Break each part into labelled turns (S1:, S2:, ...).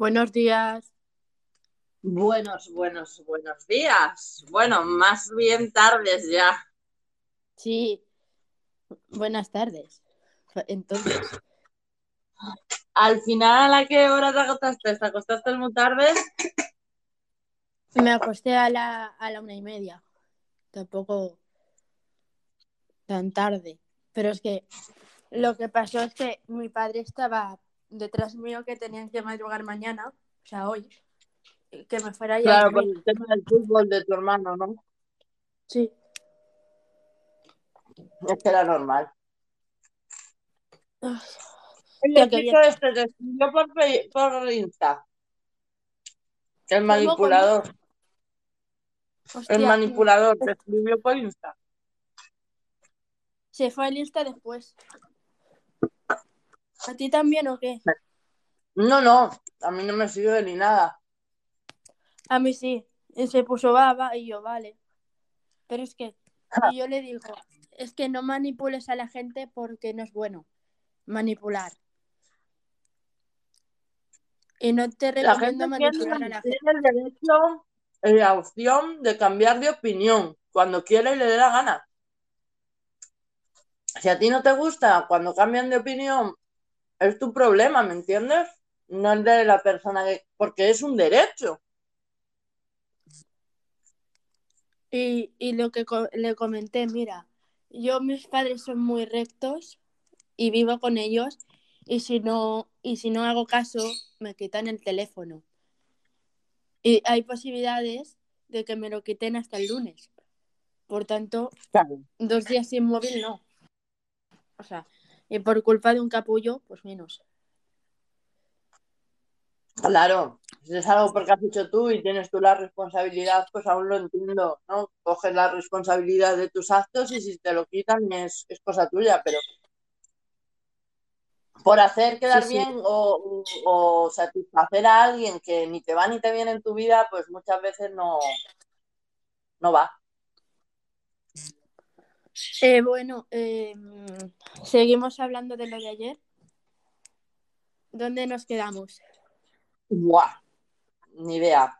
S1: Buenos días.
S2: Buenos, buenos, buenos días. Bueno, más bien tardes ya.
S1: Sí. Buenas tardes. Entonces,
S2: Al final, ¿a qué hora te acostaste? ¿Te acostaste muy tarde?
S1: me acosté a la, a la una y media. Tampoco tan tarde. Pero es que lo que pasó es que mi padre estaba detrás mío que tenían que madrugar mañana, o sea, hoy, que me fuera ya
S2: Claro,
S1: dormir.
S2: el tema del fútbol de tu hermano, ¿no?
S1: Sí.
S2: Es que era normal. Oye,
S1: Tío,
S2: el chico este te escribió por, por Insta. El
S1: ¿Cómo,
S2: manipulador. El
S1: Hostia,
S2: manipulador te escribió por Insta.
S1: se fue el Insta después. ¿A ti también o qué?
S2: No, no, a mí no me sirve ni nada.
S1: A mí sí. Y se puso baba y yo, vale. Pero es que, y yo le digo, es que no manipules a la gente porque no es bueno manipular. Y no te
S2: La
S1: recomiendo
S2: gente
S1: manipular a la gente.
S2: tiene el derecho y la opción de cambiar de opinión cuando quiera y le dé la gana. Si a ti no te gusta cuando cambian de opinión, es tu problema, ¿me entiendes? No el de la persona que... Porque es un derecho.
S1: Y, y lo que co- le comenté, mira, yo mis padres son muy rectos y vivo con ellos y si no, y si no hago caso, me quitan el teléfono. Y hay posibilidades de que me lo quiten hasta el lunes. Por tanto, dos días sin móvil no. O sea, y por culpa de un capullo, pues menos.
S2: Claro, si es algo porque has hecho tú y tienes tú la responsabilidad, pues aún lo entiendo, ¿no? Coges la responsabilidad de tus actos y si te lo quitan es, es cosa tuya, pero por hacer quedar
S1: Sí, sí.
S2: bien o, o satisfacer a alguien que ni te va ni te viene en tu vida, pues muchas veces no, no va.
S1: Eh, bueno, eh, seguimos hablando de lo de ayer. ¿Dónde nos quedamos?
S2: Buah, ni idea.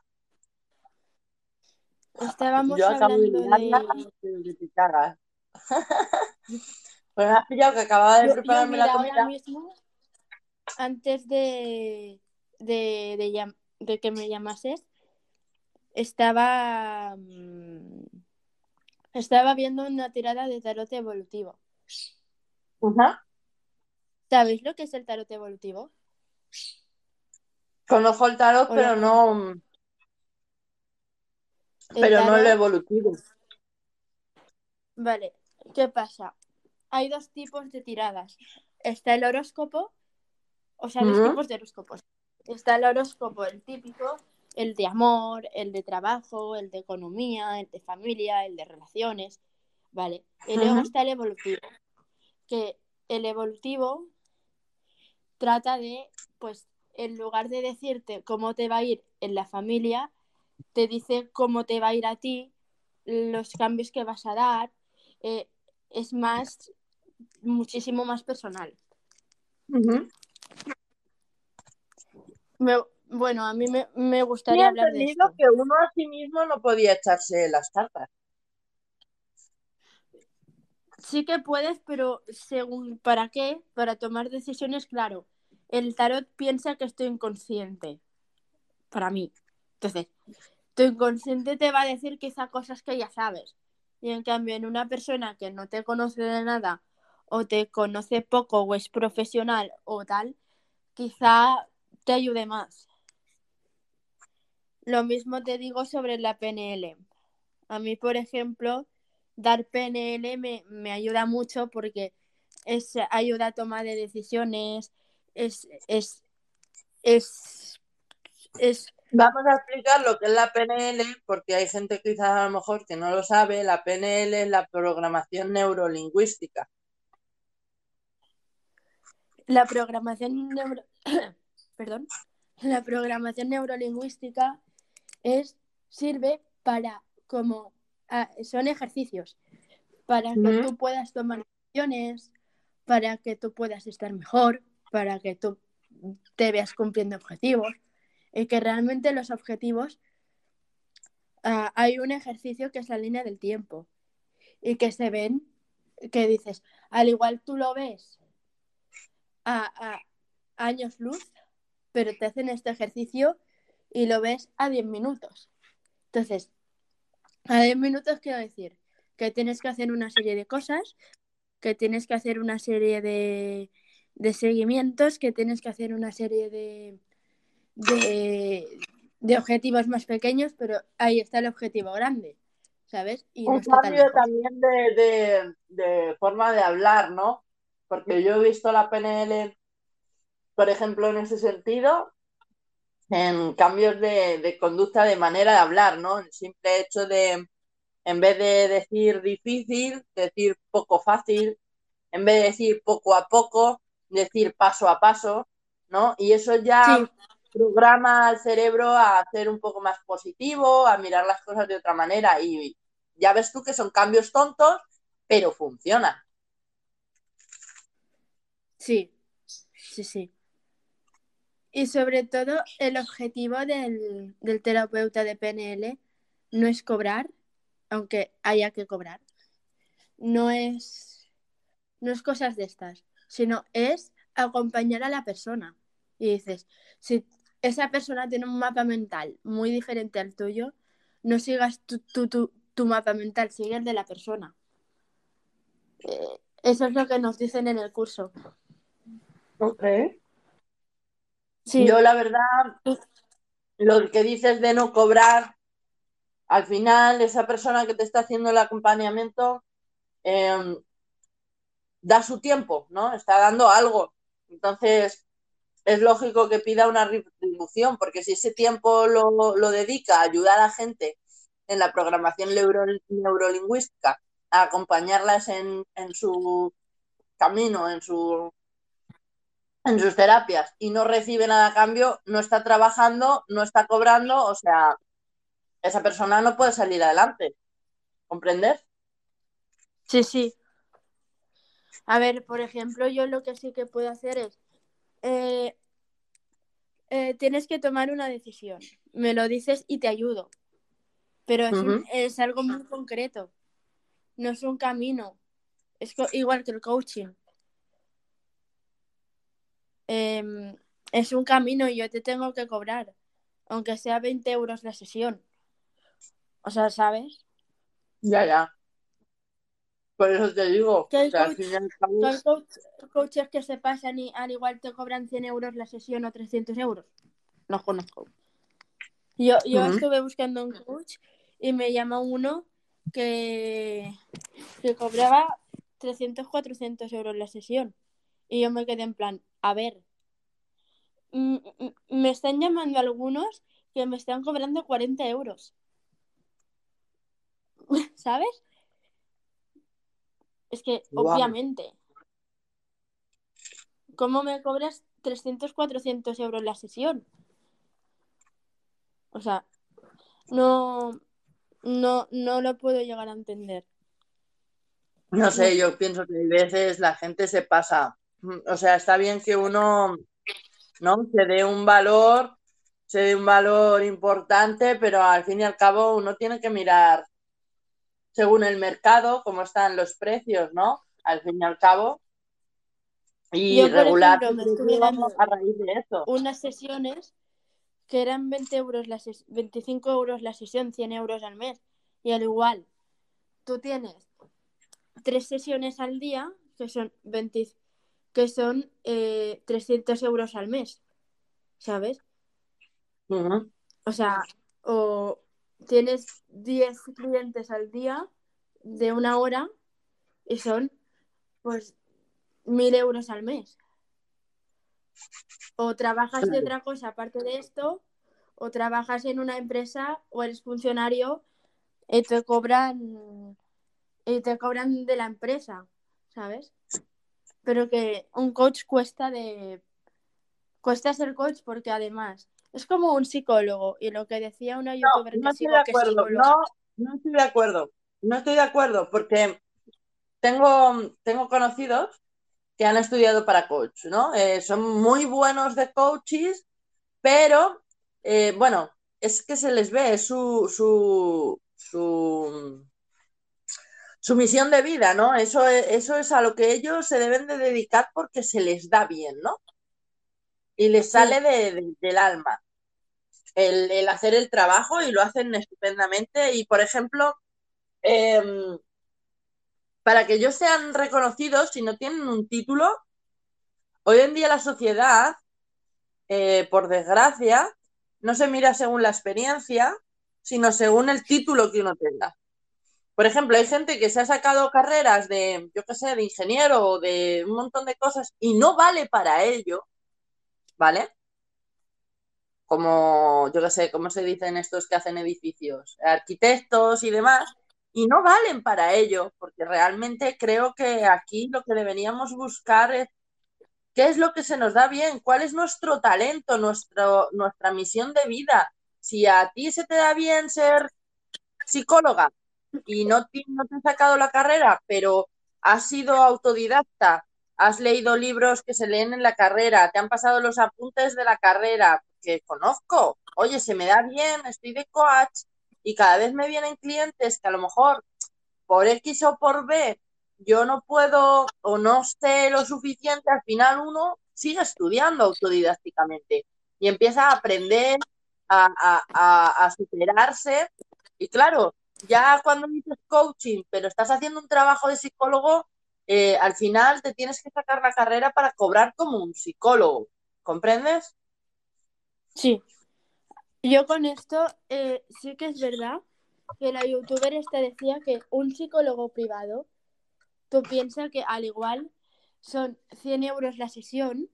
S1: Estábamos
S2: Yo acabo de
S1: hablando de...
S2: te cagas. Pues me has pillado que acababa de
S1: Yo, yo,
S2: prepararme la
S1: mira, ahora
S2: comida.
S1: mismo, antes de, de, de de que me llamases, estaba, mm, estaba viendo una tirada de tarot evolutivo.
S2: Ajá.
S1: ¿Sabéis lo que es el tarot evolutivo?
S2: Conozco el tarot,
S1: ¿O
S2: pero no,
S1: El
S2: pero no el evolutivo.
S1: vale, ¿qué pasa? Hay dos tipos de tiradas. Está el horóscopo, o sea, dos
S2: Ujú.
S1: tipos de horóscopos. Está el horóscopo, el típico, el de amor, el de trabajo, el de economía, el de familia, el de relaciones, ¿vale? Y luego
S2: Ujú.
S1: está el evolutivo, que el evolutivo trata de, pues, en lugar de decirte cómo te va a ir en la familia, te dice cómo te va a ir a ti, los cambios que vas a dar, eh, es más, muchísimo más personal.
S2: Ujú.
S1: Me- bueno, a mí me, me gustaría hablar de esto.
S2: que uno a sí mismo no podía echarse las cartas.
S1: Sí que puedes, pero según para qué, para tomar decisiones, claro. El tarot piensa que estoy inconsciente, para mí. Entonces, tu inconsciente te va a decir quizá cosas que ya sabes. Y en cambio, en una persona que no te conoce de nada, o te conoce poco, o es profesional, o tal, quizá te ayude más. Lo mismo te digo sobre la PNL. A mí, por ejemplo, dar PNL me, me ayuda mucho porque es ayuda a tomar de decisiones, es, es, es, es
S2: Vamos a explicar lo que es la PNL, porque hay gente quizás a lo mejor que no lo sabe. La PNL es la programación neurolingüística.
S1: la programación neuro... Perdón. La programación neurolingüística es, sirve para como ah, son ejercicios para que tú puedas tomar decisiones, para que tú puedas estar mejor, para que tú te veas cumpliendo objetivos. y que realmente los objetivos ah, hay un ejercicio que es la línea del tiempo y que se ven, que dices, al igual tú lo ves a, a años luz, pero te hacen este ejercicio y lo ves a 10 minutos. Entonces, a 10 minutos quiero decir que tienes que hacer una serie de cosas, que tienes que hacer una serie de, de seguimientos, que tienes que hacer una serie de, de, de, objetivos más pequeños, pero ahí está el objetivo grande, ¿sabes?
S2: Y Un no cambio también de, de, de, forma de hablar, ¿no? Porque yo he visto la PNL, por ejemplo, en ese sentido, en cambios de, de conducta de manera de hablar, ¿no? El simple hecho de, en vez de decir difícil, decir poco fácil, en vez de decir poco a poco, decir paso a paso, ¿no? Y eso ya programa al cerebro a hacer un poco más positivo, a mirar las cosas de otra manera y ya ves tú que son cambios tontos, pero funcionan.
S1: Sí, sí, sí. Y sobre todo el objetivo del, del terapeuta de PNL no es cobrar, aunque haya que cobrar. No es, no es cosas de estas, sino es acompañar a la persona. Y dices, si esa persona tiene un mapa mental muy diferente al tuyo, no sigas tu, tu, tu, mapa mental, sigue el de la persona. Eh, eso es lo que nos dicen en el curso.
S2: Ok. Yo la verdad, lo que dices de no cobrar, al final esa persona que te está haciendo el acompañamiento em, da su tiempo, ¿no? Está dando algo. Entonces, es lógico que pida una retribución, porque si ese tiempo lo, lo dedica a ayudar a la gente en la programación neuro, neurolingüística, a acompañarlas en, en su camino, en su en sus terapias y no recibe nada a cambio, no está trabajando, no está cobrando, o sea, esa persona no puede salir adelante. ¿Comprender?
S1: Sí, sí. A ver, por ejemplo, yo lo que sí que puedo hacer es, eh, eh, tienes que tomar una decisión, me lo dices y te ayudo, pero es, es algo muy concreto, no es un camino, es igual que el coaching. Em, es un camino y yo te tengo que cobrar, aunque sea 20 euros la sesión. O sea, ¿sabes?
S2: Ya, ya. Por eso te digo.
S1: Que hay, coaches que se pasan y al igual te cobran 100 euros la sesión o 300 euros. No conozco. Yo, yo estuve buscando un coach y me llamó uno que, que cobraba 300, 400 euros la sesión. Y yo me quedé en plan, a ver, me están llamando algunos que me están cobrando 40 euros. ¿Sabes? Es que, obviamente, ¿cómo me cobras 300, 400 euros la sesión? O sea, no, no, no lo puedo llegar a entender.
S2: No sé, yo pienso que a veces la gente se pasa. O sea, está bien que uno ¿no? Se dé un valor, se dé un valor importante, pero al fin y al cabo uno tiene que mirar según el mercado cómo están los precios, ¿no? Al fin y al cabo. Y regular
S1: a raíz de eso. Unas sesiones que eran 20 euros la 25 euros la sesión, 100 euros al mes. Y al igual, tú tienes tres sesiones al día, que son 20, que son eh, 300 euros al mes, ¿sabes? O sea, o tienes 10 clientes al día de una hora y son pues mil euros al mes. O trabajas de otra cosa aparte de esto, o trabajas en una empresa o eres funcionario y te cobran y te cobran de la empresa, ¿sabes? Pero que un coach cuesta de cuesta ser coach porque además es como un psicólogo y lo que decía una youtuber
S2: no, no estoy de acuerdo, no, no estoy de acuerdo, no estoy de acuerdo porque tengo, tengo conocidos que han estudiado para coach, ¿no? Eh, son muy buenos de coaches, pero eh, bueno, es que se les ve, su, su, su, su misión de vida, ¿no? Eso es, eso es a lo que ellos se deben de dedicar porque se les da bien, ¿no? Y les sale de, de, del alma el, el, hacer el trabajo y lo hacen estupendamente. Y, por ejemplo, eh, para que ellos sean reconocidos, si no tienen un título, hoy en día la sociedad, eh, por desgracia, no se mira según la experiencia, sino según el título que uno tenga. Por ejemplo, hay gente que se ha sacado carreras de, yo qué sé, de ingeniero o de un montón de cosas y no vale para ello, ¿vale? Como, yo qué sé, ¿cómo se dicen estos que hacen edificios? Arquitectos y demás, y no valen para ello, porque realmente creo que aquí lo que deberíamos buscar es qué es lo que se nos da bien, cuál es nuestro talento, nuestro, nuestra misión de vida. Si a ti se te da bien ser psicóloga y no te, no te has sacado la carrera, pero has sido autodidacta, has leído libros que se leen en la carrera, te han pasado los apuntes de la carrera que conozco, oye, se me da bien, estoy de coach y cada vez me vienen clientes que a lo mejor por X o por B yo no puedo o no sé lo suficiente, al final uno sigue estudiando autodidácticamente y empieza a aprender a, a, a, a superarse. Y claro, ya cuando dices coaching, pero estás haciendo un trabajo de psicólogo, eh, al final te tienes que sacar la carrera para cobrar como un psicólogo. ¿Comprendes?
S1: Sí. Yo con esto eh, sí que es verdad que la youtuber esta decía que un psicólogo privado, tú piensas que al igual son 100 euros la sesión.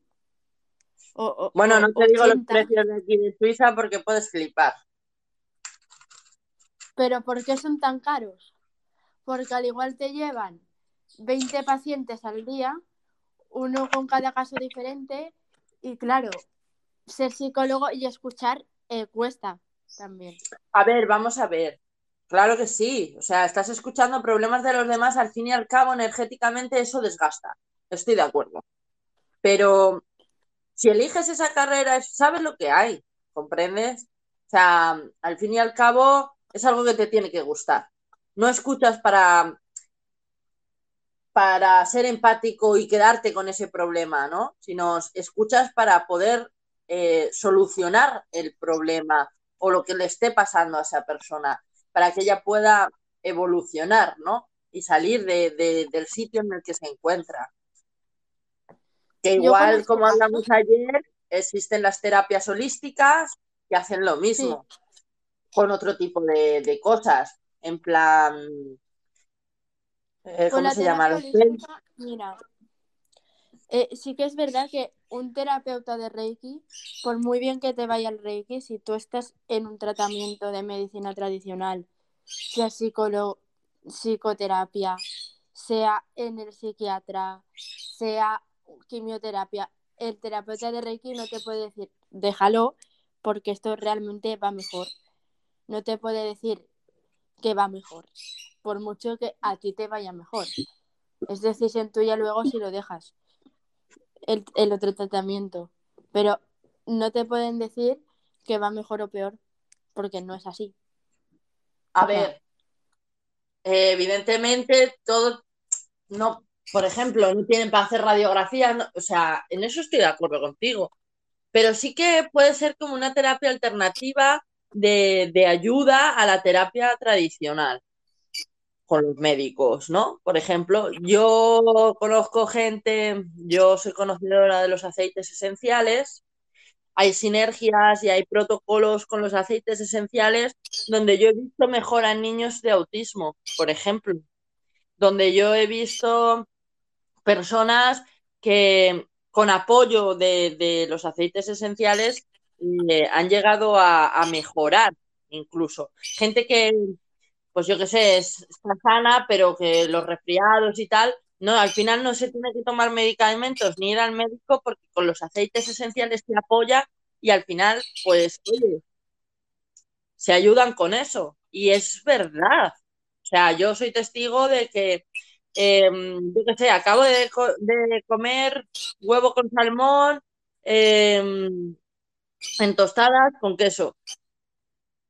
S1: O, o,
S2: bueno, no te
S1: 80,
S2: digo los precios de aquí de Suiza porque puedes flipar.
S1: Pero ¿por qué son tan caros? Porque al igual te llevan 20 pacientes al día, uno con cada caso diferente, y claro, ser psicólogo y escuchar eh, cuesta también.
S2: A ver, vamos a ver. Claro que sí. O sea, estás escuchando problemas de los demás, al fin y al cabo, energéticamente eso desgasta. Estoy de acuerdo. Pero si eliges esa carrera, sabes lo que hay, ¿comprendes? O sea, al fin y al cabo es algo que te tiene que gustar. No escuchas para, para ser empático y quedarte con ese problema, ¿no? Sino escuchas para poder eh, solucionar el problema o lo que le esté pasando a esa persona, para que ella pueda evolucionar, ¿no? Y salir de, de, del sitio en el que se encuentra. Que igual, como hablamos ayer, existen las terapias holísticas que hacen lo mismo, sí. Con otro tipo de, de, cosas, en plan... Eh, ¿Cómo se llama?
S1: Holística, mira, eh, sí que es verdad que un terapeuta de Reiki, por muy bien que te vaya el Reiki, si tú estás en un tratamiento de medicina tradicional, sea psicoterapia, sea en el psiquiatra, sea quimioterapia, el terapeuta de Reiki no te puede decir, déjalo, porque esto realmente va mejor. No te puede decir que va mejor, por mucho que a ti te vaya mejor. Es decisión tuya luego si lo dejas el, el, otro tratamiento. Pero no te pueden decir que va mejor o peor, porque no es así.
S2: A o sea, ver, evidentemente todo, no, por ejemplo, no tienen para hacer radiografía, no, o sea, en eso estoy de acuerdo contigo. Pero sí que puede ser como una terapia alternativa de, de ayuda a la terapia tradicional con los médicos, ¿no? Por ejemplo, yo conozco gente, yo soy conocedora de los aceites esenciales, hay sinergias y hay protocolos con los aceites esenciales donde yo he visto mejora en niños de autismo, por ejemplo, donde yo he visto personas que con apoyo de, de los aceites esenciales eh, han llegado a, mejorar incluso. Gente que pues yo qué sé, es, está sana, pero que los resfriados y tal, no, al final no se tiene que tomar medicamentos ni ir al médico porque con los aceites esenciales te apoya y al final, pues, se ayudan con eso. Y es verdad. O sea, yo soy testigo de que, eh, yo qué sé, acabo de, de, comer huevo con salmón, eh, en tostadas con queso.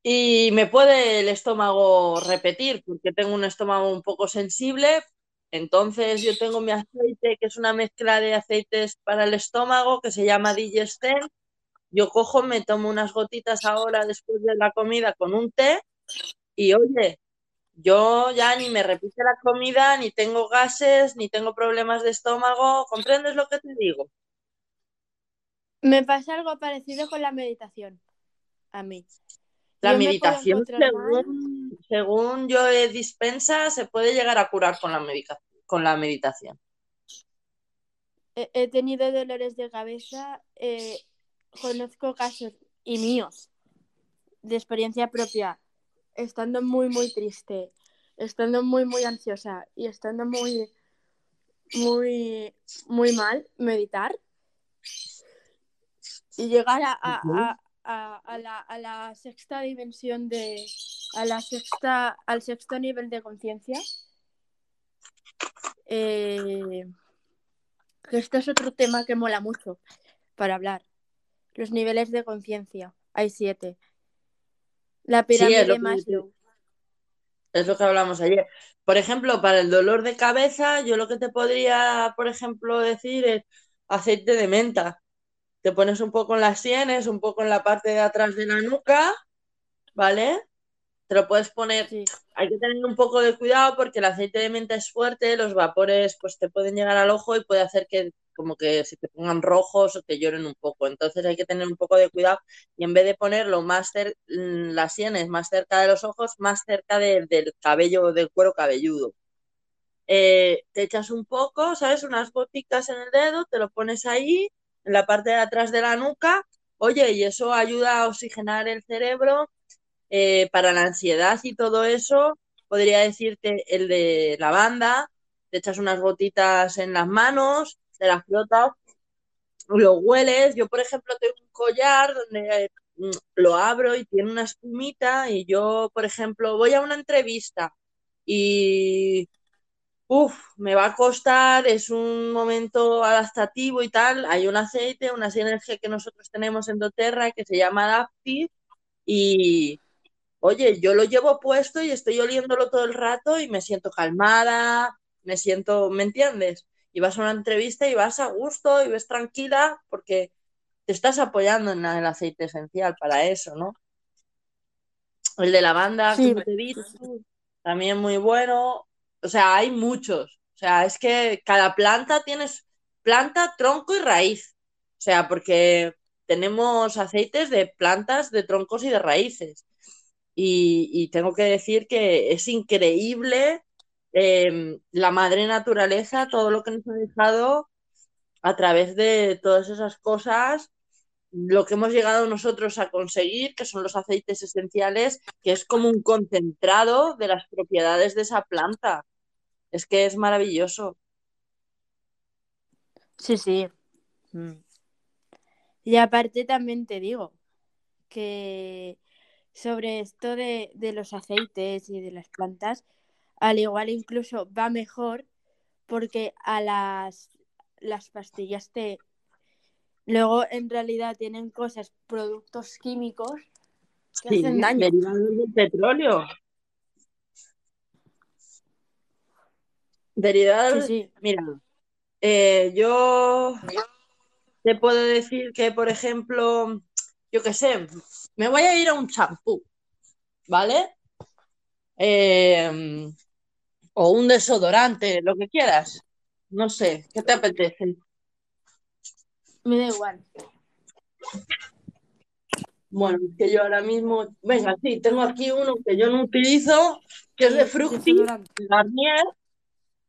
S2: Y me puede el estómago repetir porque tengo un estómago un poco sensible. Entonces yo tengo mi aceite, que es una mezcla de aceites para el estómago, que se llama Digesten. Yo cojo, me tomo unas gotitas ahora después de la comida con un té y oye, yo ya ni me repite la comida, ni tengo gases, ni tengo problemas de estómago. ¿Comprendes lo que te digo?
S1: Me pasa algo parecido con la meditación. A mí.
S2: La
S1: Yo me puedo
S2: meditación,
S1: mal.
S2: según, según yo he dispensa, se puede llegar a curar con la, medica- con la meditación.
S1: He, he tenido dolores de cabeza. eh, conozco casos y míos de experiencia propia. Estando muy, muy triste. Estando muy, muy ansiosa. Y estando muy, muy, muy mal. Meditar. Y llegar a, a- a- a- la, a la sexta dimensión de. A la sexta, al sexto nivel de conciencia. Eh, esto es otro tema que mola mucho para hablar. Los niveles de conciencia. Hay siete. La
S2: Sí,
S1: pirámide
S2: lo que-
S1: Maslow.
S2: Es lo que hablamos ayer. Por ejemplo, para el dolor de cabeza, yo lo que te podría, por ejemplo, decir es aceite de menta. Te pones un poco en las sienes, un poco en la parte de atrás de la nuca, ¿vale? Te lo puedes poner.
S1: Sí.
S2: Hay que tener un poco de cuidado porque el aceite de menta es fuerte, los vapores pues te pueden llegar al ojo y puede hacer que como que se te pongan rojos o te lloren un poco. Entonces hay que tener un poco de cuidado y en vez de ponerlo más cerca, las sienes más cerca de los ojos, más cerca de- del cabello, del cuero cabelludo. Eh, te echas un poco, ¿sabes? Unas gotitas en el dedo, te lo pones ahí, en la parte de atrás de la nuca. Oye, y eso ayuda a oxigenar el cerebro eh, para la ansiedad y todo eso. Podría decirte el de lavanda, te echas unas gotitas en las manos, te las frotas, lo hueles. Yo, por ejemplo, tengo un collar donde mm, lo abro y tiene una espumita y yo, por ejemplo, voy a una entrevista y Uf, me va a costar, es un momento adaptativo y tal. Hay un aceite, una sinergia que nosotros tenemos en doTERRA que se llama Adaptive y, oye, yo lo llevo puesto y estoy oliéndolo todo el rato y me siento calmada, me siento, ¿me entiendes? Y vas a una entrevista y vas a gusto y ves tranquila porque te estás apoyando en el aceite esencial para eso, ¿no? El de lavanda,
S1: Sí,
S2: te he dicho, también muy bueno. O sea, hay muchos. O sea, es que cada planta tienes planta, tronco y raíz. O sea, porque tenemos aceites de plantas, de troncos y de raíces. Y, y tengo que decir que es increíble eh, la madre naturaleza, todo lo que nos ha dejado a través de todas esas cosas lo que hemos llegado nosotros a conseguir, que son los aceites esenciales, que es como un concentrado de las propiedades de esa planta. Es que es maravilloso.
S1: Sí, sí. Mm. Y aparte también te digo que sobre esto de, de los aceites y de las plantas, al igual incluso va mejor porque a las, las pastillas te... Luego en realidad tienen cosas, productos químicos que
S2: Sí,
S1: hacen daño.
S2: derivados del petróleo. Derivados,
S1: Sí, sí.
S2: mira, eh, yo te puedo decir que, por ejemplo, yo qué sé, me voy a ir a un champú, ¿vale? Eh, o un desodorante, lo que quieras. No sé, ¿qué te apetece?
S1: Me da igual.
S2: Bueno, es que yo ahora mismo, venga, sí, tengo aquí uno que yo no utilizo, que es de
S1: Desodorante.
S2: Garnier,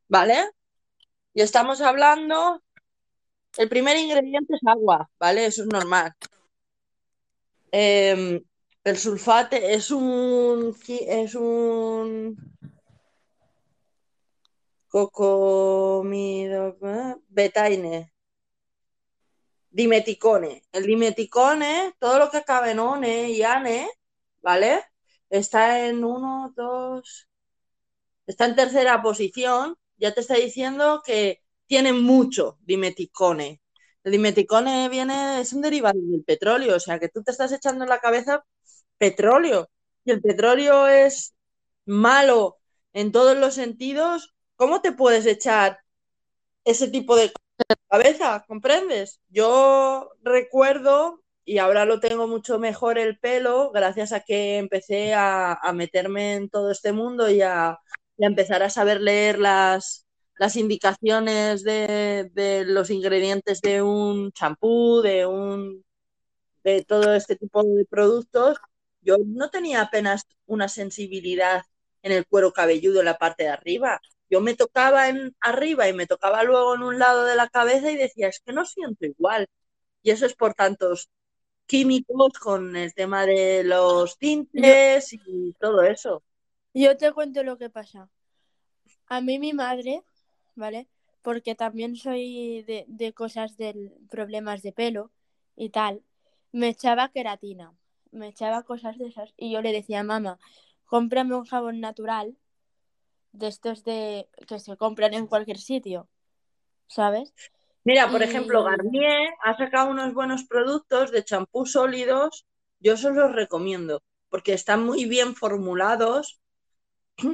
S2: ¿vale? Y estamos hablando, el primer ingrediente es agua, ¿vale? Eso es normal. Eh, el sulfate es un, es un cocomido, ¿eh? betaine, dimeticone. El dimeticone, todo lo que acaba en one y ane, ¿vale? Está en uno, dos, está en tercera posición. Ya te está diciendo que tiene mucho dimeticone. El dimeticone viene, es un derivado del petróleo, o sea que tú te estás echando en la cabeza petróleo. Y el petróleo es malo en todos los sentidos. ¿Cómo te puedes echar ese tipo de cabeza? ¿Comprendes? Yo recuerdo, y ahora lo tengo mucho mejor el pelo, gracias a que empecé a, meterme en todo este mundo y a, y a empezar a saber leer las, las indicaciones de, de, los ingredientes de un champú, de un de todo este tipo de productos, yo no tenía apenas una sensibilidad en el cuero cabelludo en la parte de arriba. Yo me tocaba en arriba y me tocaba luego en un lado de la cabeza y decía, es que no siento igual. Y eso es por tantos químicos con el tema de los tintes yo, y todo eso.
S1: Yo te cuento lo que pasa. A mí mi madre, ¿vale? Porque también soy de, de cosas de problemas de pelo y tal, me echaba queratina, me echaba cosas de esas y yo le decía, mamá, cómprame un jabón natural de estos de que se compran en cualquier sitio, ¿sabes?
S2: Mira, por y... ejemplo, Garnier ha sacado unos buenos productos de champú sólidos, yo os los recomiendo, porque están muy bien formulados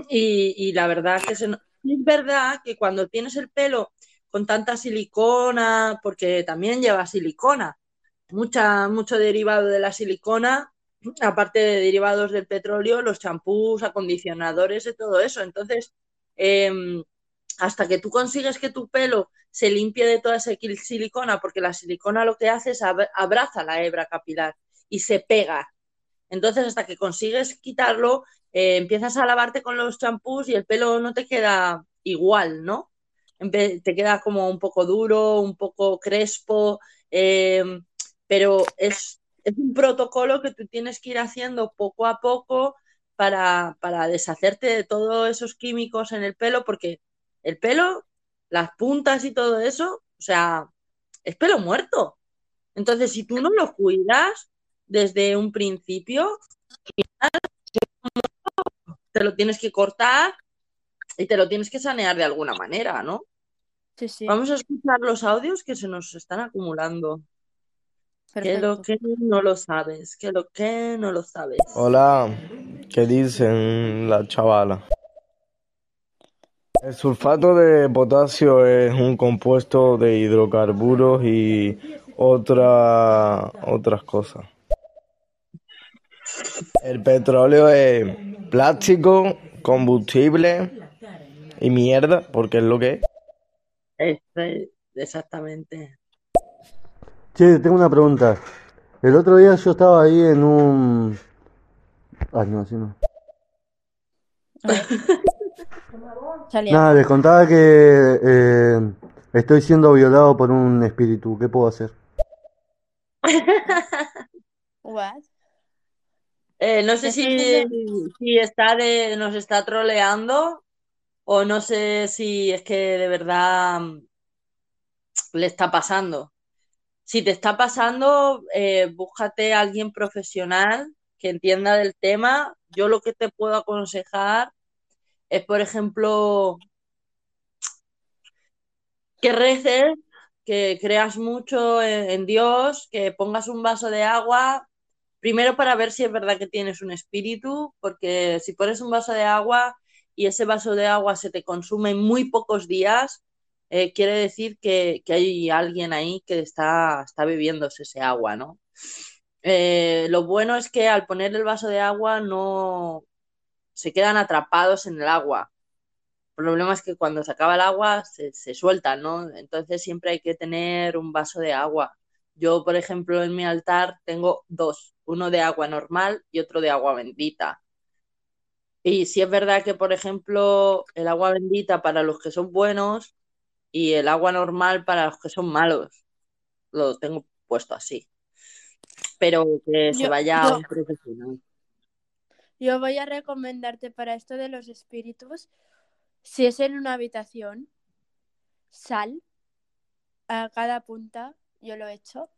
S2: y, y la verdad que se, es verdad que cuando tienes el pelo con tanta silicona, porque también lleva silicona, mucha, mucho derivado de la silicona, aparte de derivados del petróleo, los champús, acondicionadores y todo eso. Entonces, eh, hasta que tú consigues que tu pelo se limpie de toda esa silicona, porque la silicona lo que hace es abraza la hebra capilar y se pega. Entonces, hasta que consigues quitarlo, eh, empiezas a lavarte con los champús y el pelo no te queda igual, ¿no? Te queda como un poco duro, un poco crespo, eh, pero es, es, un protocolo que tú tienes que ir haciendo poco a poco para, para deshacerte de todos esos químicos en el pelo, porque el pelo, las puntas y todo eso, o sea, es pelo muerto. Entonces, si tú no lo cuidas desde un principio, te lo tienes que cortar y te lo tienes que sanear de alguna manera, ¿no?
S1: Sí, sí.
S2: Vamos a escuchar los audios que se nos están acumulando. Que lo que no lo sabes, que lo que no lo sabes.
S3: Hola, ¿qué dicen la chavala? El sulfato de potasio es un compuesto de hidrocarburos y otra, otras cosas. El petróleo es plástico, combustible y mierda, porque es lo que es.
S2: Exactamente.
S4: Che, tengo una pregunta. El otro día yo estaba ahí en un... Ay, no, así no. Nada, les contaba que eh, estoy siendo violado por un espíritu. ¿Qué puedo hacer?
S1: What?
S2: Eh, no sé si, si está de, nos está troleando o no sé si es que de verdad le está pasando. Si te está pasando, eh, búscate a alguien profesional que entienda del tema. Yo lo que te puedo aconsejar es, por ejemplo, que reces, que creas mucho en, en, Dios, que pongas un vaso de agua, primero para ver si es verdad que tienes un espíritu, porque si pones un vaso de agua y ese vaso de agua se te consume en muy pocos días, eh, quiere decir que, que, hay alguien ahí que está, está ese agua, ¿no? Eh, lo bueno es que al poner el vaso de agua no se quedan atrapados en el agua. El problema es que cuando se acaba el agua se, se sueltan, ¿no? Entonces siempre hay que tener un vaso de agua. Yo, por ejemplo, en mi altar tengo dos, uno de agua normal y otro de agua bendita. Y si es verdad que, por ejemplo, el agua bendita para los que son buenos y el agua normal para los que son malos. Lo tengo puesto así. Pero que yo, se vaya yo, a un profesional.
S1: Yo voy a recomendarte para esto de los espíritus, si es en una habitación, sal a cada punta, yo lo he hecho,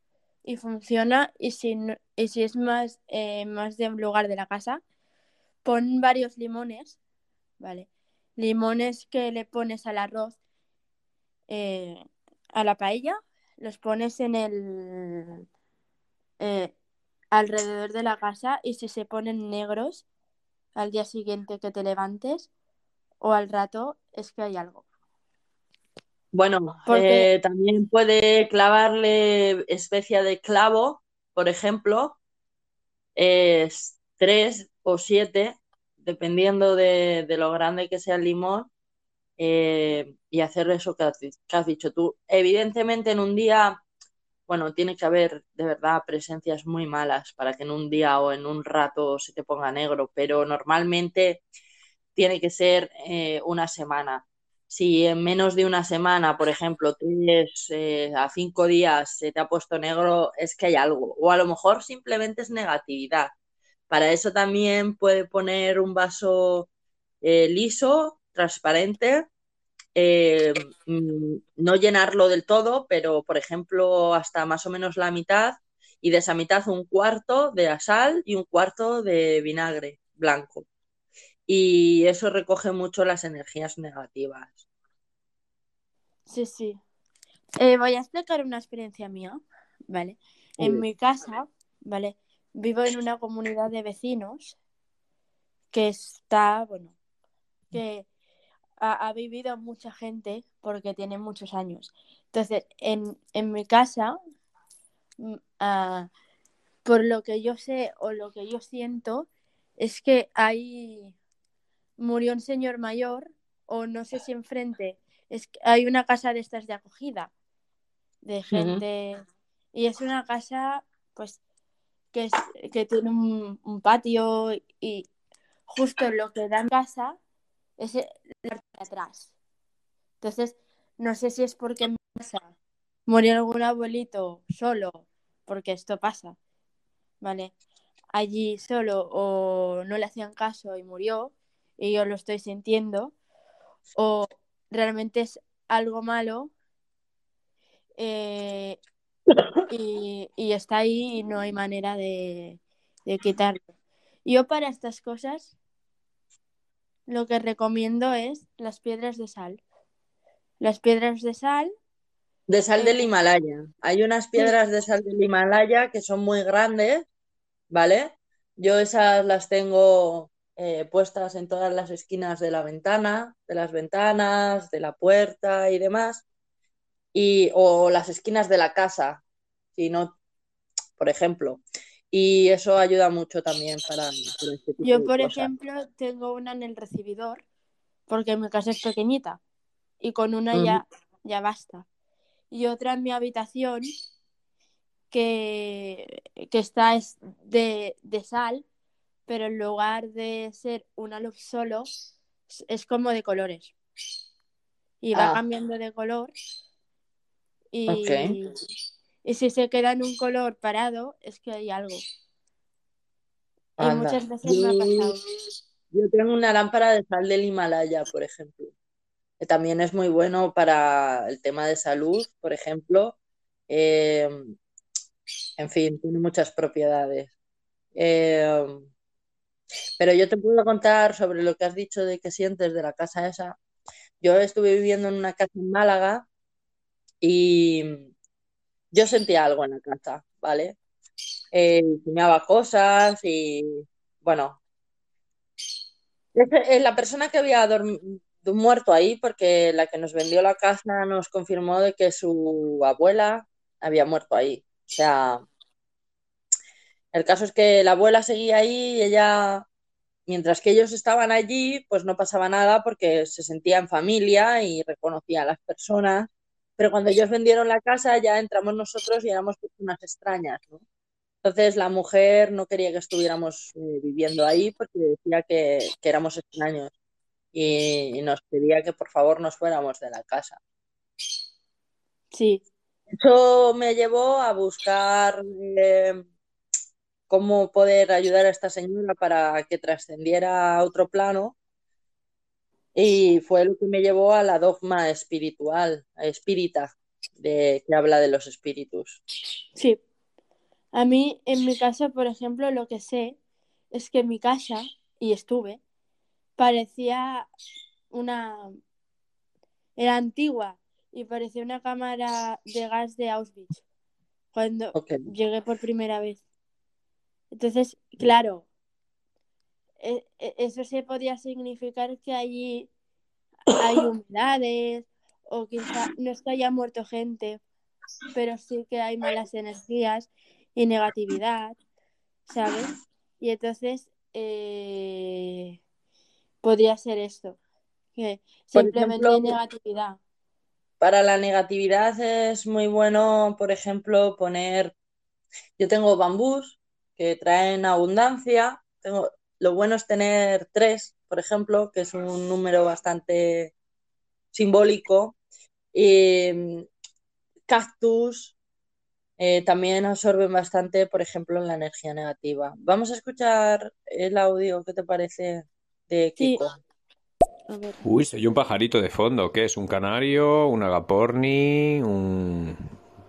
S1: y funciona. Y si, y si es más, eh, más de un lugar de la casa, pon varios limones, ¿vale? Limones que le pones al arroz eh, a la paella, los pones en el eh, alrededor de la casa y si se ponen negros al día siguiente que te levantes o al rato es que hay algo.
S2: Bueno,
S1: Porque-
S2: eh, también puede clavarle especia de clavo, por ejemplo, es tres o siete, dependiendo de, de lo grande que sea el limón, eh, y hacer eso que has, dicho tú. Evidentemente en un día, bueno, tiene que haber de verdad presencias muy malas para que en un día o en un rato se te ponga negro, pero normalmente tiene que ser eh, una semana. Si en menos de una semana, por ejemplo, tienes eh, a cinco días se te ha puesto negro, es que hay algo. O a lo mejor simplemente es negatividad. Para eso también puede poner un vaso liso, transparente, eh, mm, no llenarlo del todo, pero por ejemplo hasta más o menos la mitad y de esa mitad un cuarto de sal y un cuarto de vinagre blanco. Y eso recoge mucho las energías negativas.
S1: Sí, sí. Eh, voy a explicar una experiencia mía, ¿vale? En mi casa, ¿vale? Vivo en una comunidad de vecinos que está, bueno, que ha, ha vivido mucha gente porque tiene muchos años. Entonces, en, en mi casa, ah, por lo que yo sé o lo que yo siento, es que ahí murió un señor mayor, o no sé si enfrente, es que hay una casa de estas de acogida, de gente, y es una casa, pues, que, es, que tiene un, un patio y justo lo que da en casa es la de atrás. Entonces, no sé si es porque en murió algún abuelito solo, porque esto pasa, ¿vale? Allí solo o no le hacían caso y murió y yo lo estoy sintiendo, o realmente es algo malo eh, y, y está ahí y no hay manera de, de quitarlo. Yo para estas cosas lo que recomiendo es las piedras de sal. Las piedras de sal,
S2: De sal del
S1: Eh,
S2: Himalaya. Hay unas piedras de sal del Himalaya que son muy grandes, ¿vale? Yo esas las tengo eh, puestas en todas las esquinas de la ventana, de las ventanas, de la puerta y demás. Y, o las esquinas de la casa, si no, por ejemplo. Y eso ayuda mucho también para, para este tipo
S1: yo
S2: de
S1: por
S2: cosas.
S1: ejemplo tengo una en el recibidor porque mi casa es pequeñita y con una ya, ya basta. Y otra en mi habitación que, que está es de, de sal, pero en lugar de ser una luz solo, es, como de colores. Y va
S2: Ah.
S1: cambiando de color. Y. y si se queda en un color parado, es que hay algo. Y muchas veces me ha pasado.
S2: Yo tengo una lámpara de sal del Himalaya, por ejemplo, que también es muy bueno para el tema de salud, por ejemplo. Eh, en fin, tiene muchas propiedades. Eh, pero yo te puedo contar sobre lo que has dicho de que sientes de la casa esa. Yo estuve viviendo en una casa en Málaga y yo sentía algo en la casa, ¿vale? Eh, cosas y bueno, es la persona que había muerto ahí, porque la que nos vendió la casa nos confirmó de que su abuela había muerto ahí. O sea, el caso es que la abuela seguía ahí y ella, mientras que ellos estaban allí, pues no pasaba nada porque se sentía en familia y reconocía a las personas. Pero cuando ellos vendieron la casa, ya entramos nosotros y éramos personas extrañas, ¿no? Entonces la mujer no quería que estuviéramos eh, viviendo ahí porque decía que, que éramos extraños y, y nos pedía que por favor nos fuéramos de la casa.
S1: Sí,
S2: Eso me llevó a buscar eh, cómo poder ayudar a esta señora para que trascendiera a otro plano y fue lo que me llevó a la dogma espiritual, espírita, de, que habla de los espíritus.
S1: sí. A mí, en mi casa, por ejemplo, lo que sé es que mi casa, y estuve, parecía una... Era antigua y parecía una cámara de gas de Auschwitz cuando llegué por primera vez. Entonces, claro, eso se podía significar que allí hay humedades o quizá no es que haya muerto gente, pero sí que hay malas energías y negatividad, ¿sabes? Y entonces eh, podría ser esto, que simplemente hay negatividad.
S2: Para la negatividad es muy bueno, por ejemplo, poner, yo tengo bambús que traen abundancia, tengo, lo bueno es tener tres, por ejemplo, que es un número bastante simbólico, y cactus eh, también absorben bastante, por ejemplo, la energía negativa. Vamos a escuchar el audio, ¿qué te parece de. Kiko?
S5: Uy, soy un pajarito de fondo. ¿Qué es? ¿Un canario? ¿Un agaporni? ¿Un...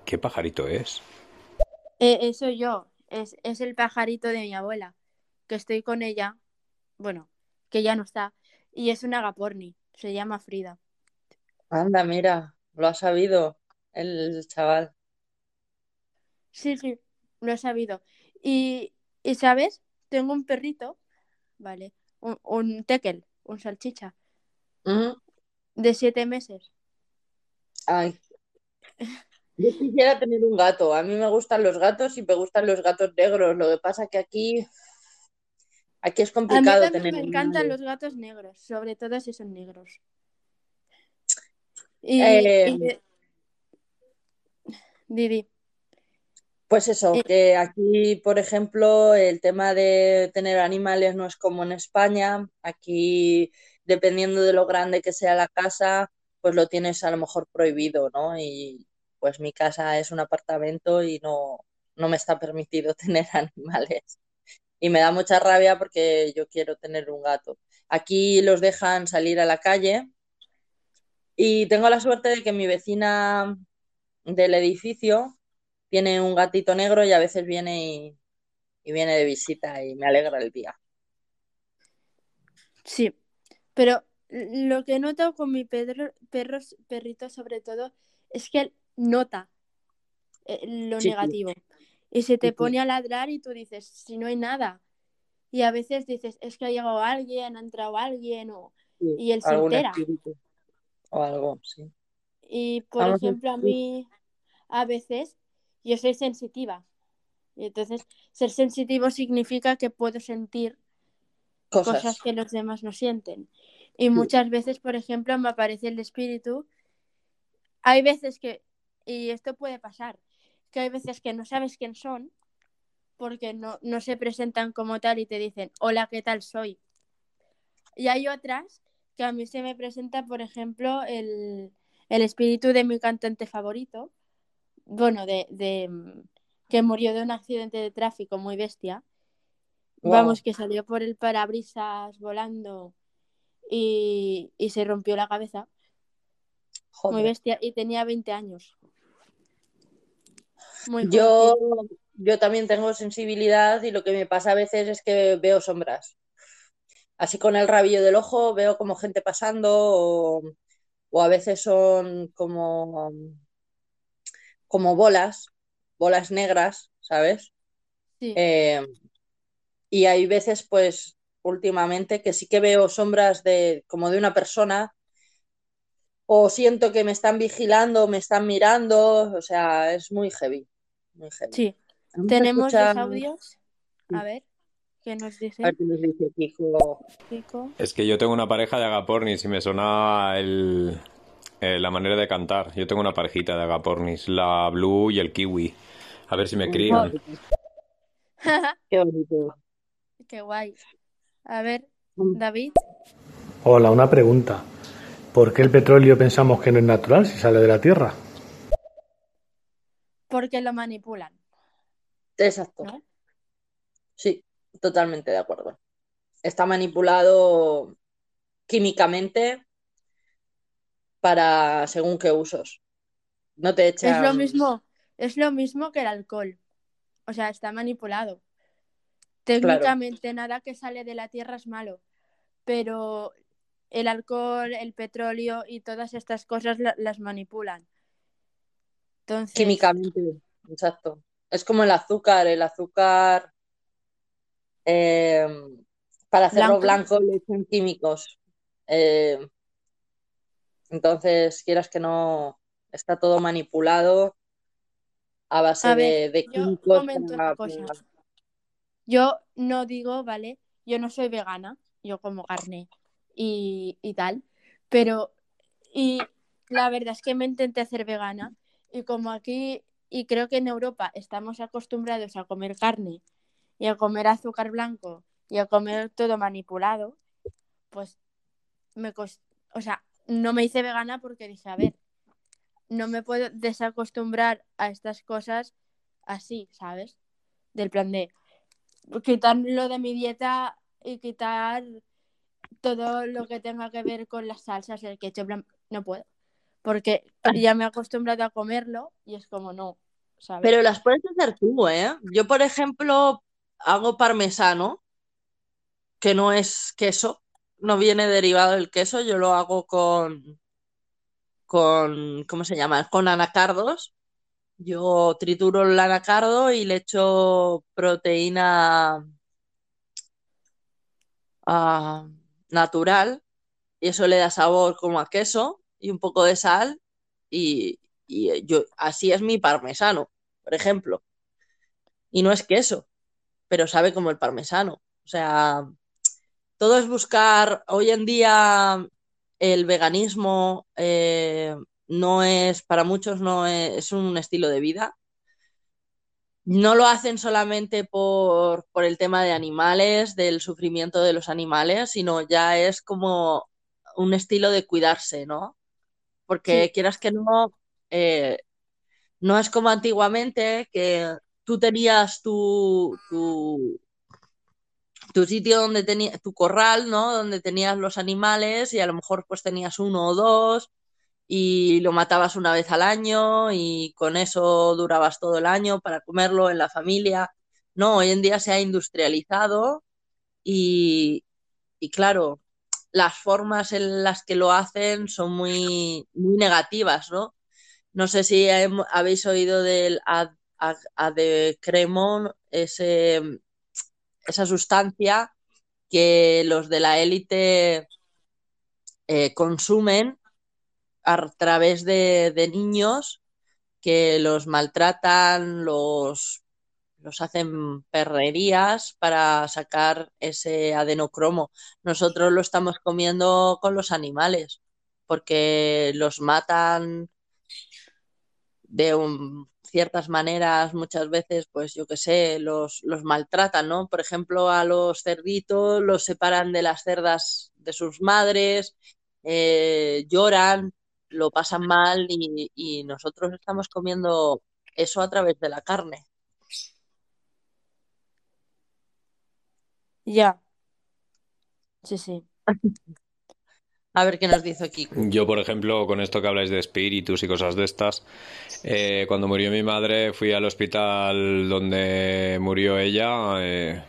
S5: ¿Qué pajarito es?
S1: Eh, eso yo, es, es el pajarito de mi abuela, que estoy con ella, bueno, que ya no está, y es un agaporni, se llama Frida.
S2: Anda, mira, lo ha sabido el chaval.
S1: Sí, sí, lo he sabido. Y, y ¿sabes? Tengo un perrito, vale, un, un tekel, un salchicha,
S2: Mm.
S1: de siete meses.
S2: Ay. Yo quisiera tener un gato. A mí me gustan los gatos y me gustan los gatos negros. Lo que pasa que aquí, aquí es
S1: A mí
S2: complicado tener
S1: me encantan los gatos negros, sobre todo si son negros. Y,
S2: Eh,
S1: y- Didi,
S2: Pues eso,
S1: eh,
S2: que aquí, por ejemplo, el tema de tener animales no es como en España. Aquí, dependiendo de lo grande que sea la casa, pues lo tienes a lo mejor prohibido, ¿no? Y pues mi casa es un apartamento y no, no me está permitido tener animales. Y me da mucha rabia porque yo quiero tener un gato. Aquí los dejan salir a la calle y tengo la suerte de que mi vecina del edificio tiene un gatito negro y a veces viene y, y viene de visita y me alegra el día.
S1: sí, pero lo que he notado con mi perro, perros, perrito sobre todo es que él nota eh, lo
S2: Sí, sí,
S1: negativo y se te pone a ladrar y tú dices, si no hay nada. Y a veces dices, es que ha llegado alguien, ha entrado alguien o...
S2: sí,
S1: y él se entera.
S2: espíritu o algo, sí.
S1: Y por ejemplo, a mí a veces yo soy sensitiva. Y entonces, ser sensitivo significa que puedo sentir cosas
S2: cosas.
S1: que los demás no sienten. Y
S2: Sí,
S1: muchas veces, por ejemplo, me aparece el espíritu. Hay veces que, y esto puede pasar, que hay veces que no sabes quién son porque no, no se presentan como tal y te dicen, hola, ¿qué tal soy? Y hay otras que a mí se me presenta, por ejemplo, el, el espíritu de mi cantante favorito, bueno, de, de mm, que murió de un accidente de tráfico muy bestia. Vamos, que salió por el parabrisas volando y, y se rompió la cabeza. Muy bestia. Y tenía 20 años. Muy
S2: Yo, yo también tengo sensibilidad y lo que me pasa a veces es que veo sombras. Así con el rabillo del ojo veo como gente pasando o, o a veces son como, como bolas, bolas negras, ¿sabes?
S1: Sí,
S2: Eh, y hay veces, pues, últimamente que sí que veo sombras de como de una persona o siento que me están vigilando, me están mirando, o sea, es muy heavy.
S1: Sí. Tenemos dos audios. A ver, ¿qué nos
S2: a ver
S1: dicen?
S2: qué nos dice Kiko.
S1: Kiko.
S5: Es que yo tengo una pareja de agapornis y me sonaba el, eh, la manera de cantar. Yo tengo una parejita de agapornis, la blue y el kiwi. A ver si me crían.
S2: qué bonito.
S1: Qué guay. A ver,
S2: Mm.
S1: David.
S6: Hola, una pregunta. ¿Por qué el petróleo pensamos que no es natural si sale de la Tierra?
S1: Porque lo manipulan,
S2: Exacto,
S1: ¿no?
S2: sí, totalmente de acuerdo. Está manipulado químicamente para según qué usos. No te
S1: Es lo
S2: echan,
S1: mismo, es lo mismo que el alcohol. O sea, está manipulado.
S2: claro,
S1: Técnicamente nada que sale de la tierra es malo, pero el alcohol, el petróleo y todas estas cosas la- las manipulan. Entonces,
S2: Químicamente, exacto. Es como el azúcar, el azúcar eh, para hacerlo
S1: Blanco.
S2: blanco le echan químicos. Eh, entonces, quieras que no, está todo manipulado a base
S1: A
S2: de,
S1: ver,
S2: de
S1: yo
S2: químicos para-
S1: Yo no digo, ¿vale? Yo no soy vegana, yo como carne y, y tal, pero y la verdad es que me intenté hacer vegana y como aquí y creo que en Europa estamos acostumbrados a comer carne y a comer azúcar blanco y a comer todo manipulado, pues me cos- o sea, no me hice vegana porque dije, a ver, no me puedo desacostumbrar a estas cosas así, ¿sabes? Del plan de quitarlo de mi dieta y quitar todo lo que tenga que ver con las salsas, el ketchup, no puedo. Porque ya me he acostumbrado a comerlo y es como no, ¿sabes?
S2: Pero las puedes hacer tú, ¿eh? Yo, por ejemplo, hago parmesano, que no es queso, no viene derivado del queso, yo lo hago con, con, ¿cómo se llama? Con anacardos. Yo trituro el anacardo y le echo proteína ah, natural y eso le da sabor como a queso y un poco de sal y, y yo así es mi parmesano, por ejemplo. Y no es queso, pero sabe como el parmesano. O sea, todo es buscar, hoy en día el veganismo eh, no es, para muchos no es, es un estilo de vida. No lo hacen solamente por, por el tema de animales, del sufrimiento de los animales, sino ya es como un estilo de cuidarse, ¿no? Porque
S1: Sí.
S2: quieras que no, eh, no es como antiguamente que tú tenías tu, tu, tu sitio donde tenías tu corral, ¿no? Donde tenías los animales y a lo mejor pues tenías uno o dos y lo matabas una vez al año y con eso durabas todo el año para comerlo en la familia. No, hoy en día se ha industrializado y, y claro, las formas en las que lo hacen son muy, muy negativas, ¿no? No sé si habéis oído del ad, ad- adecremon, ese, esa sustancia que los de la élite eh, consumen a través de, de niños que los maltratan, los, los hacen perrerías para sacar ese adenocromo. Nosotros lo estamos comiendo con los animales porque los matan de ciertas maneras, muchas veces, pues yo qué sé, los, los maltratan, ¿no? Por ejemplo, a los cerditos los separan de las cerdas de sus madres, eh, lloran, lo pasan mal y nosotros estamos comiendo eso a través de la carne.
S1: Ya. Sí, sí.
S2: A ver qué nos dice Kiko.
S5: Yo, por ejemplo, con esto que habláis de espíritus y cosas de estas, eh, cuando murió mi madre fui al hospital donde murió ella eh,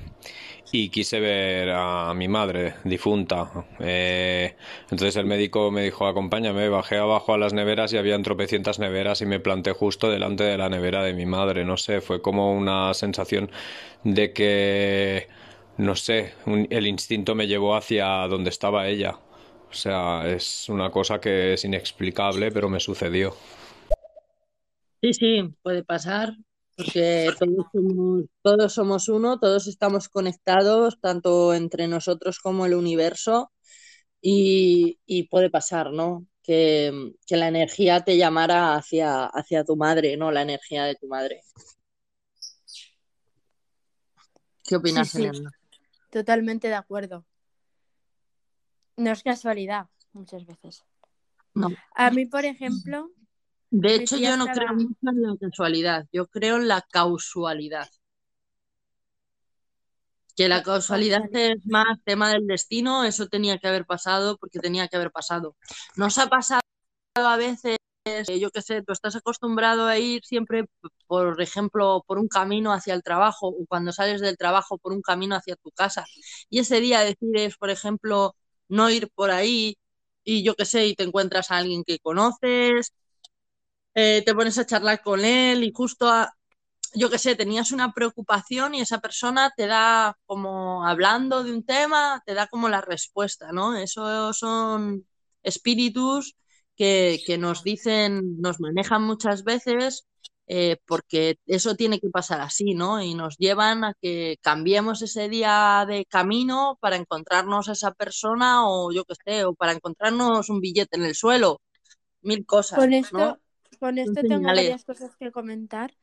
S5: y quise ver a mi madre difunta. Eh, entonces el médico me dijo, acompáñame, bajé abajo a las neveras y habían tropecientas neveras y me planté justo delante de la nevera de mi madre. No sé, fue como una sensación de que, no sé, un- el instinto me llevó hacia donde estaba ella. O sea, es una cosa que es inexplicable, pero me sucedió.
S2: Sí, sí, puede pasar, porque todos somos, todos somos uno, todos estamos conectados, tanto entre nosotros como el universo, y, y puede pasar, ¿no? Que, que la energía te llamara hacia, hacia tu madre, ¿no? La energía de tu madre. ¿Qué opinas,
S1: Sí, sí.
S2: Elena?
S1: Totalmente de acuerdo. No es casualidad, muchas veces.
S2: No.
S1: A mí, por ejemplo,
S2: De hecho, yo no
S1: estaba-
S2: creo mucho en la casualidad, yo creo en la causalidad. Que la causalidad es más tema del destino, eso tenía que haber pasado porque tenía que haber pasado. ¿Nos ha pasado a veces, yo qué sé, tú estás acostumbrado a ir siempre, por ejemplo, por un camino hacia el trabajo o cuando sales del trabajo por un camino hacia tu casa y ese día decides, por ejemplo, no ir por ahí y yo qué sé, y te encuentras a alguien que conoces, eh, te pones a charlar con él y justo, a- yo qué sé, tenías una preocupación y esa persona te da como hablando de un tema, te da como la respuesta, ¿no? Esos son espíritus que, que nos dicen, nos manejan muchas veces eh, porque eso tiene que pasar así, ¿no? Y nos llevan a que cambiemos ese día de camino para encontrarnos a esa persona o yo qué sé, o para encontrarnos un billete en el suelo, mil cosas,
S1: Con esto,
S2: ¿no?
S1: con esto tengo varias cosas que comentar.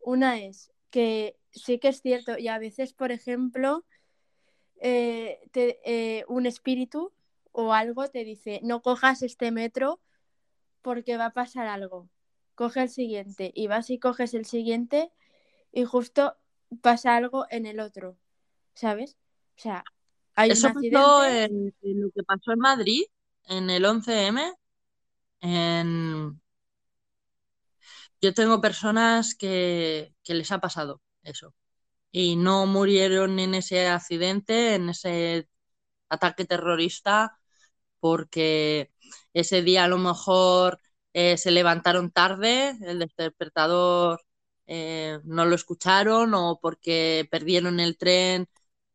S1: Una es que sí que es cierto, y a veces, por ejemplo, eh, te- eh, un espíritu o algo te dice, no cojas este metro porque va a pasar algo. Coge el siguiente y vas y coges el siguiente y justo pasa algo en el otro, ¿sabes? O sea, hay
S2: Eso
S1: un
S2: pasó
S1: accidente.
S2: en, en lo que pasó en Madrid, en el 11M. En... Yo tengo personas que, que les ha pasado eso y no murieron en ese accidente, en ese ataque terrorista, porque ese día a lo mejor eh, se levantaron tarde, el despertador eh, no lo escucharon o porque perdieron el tren,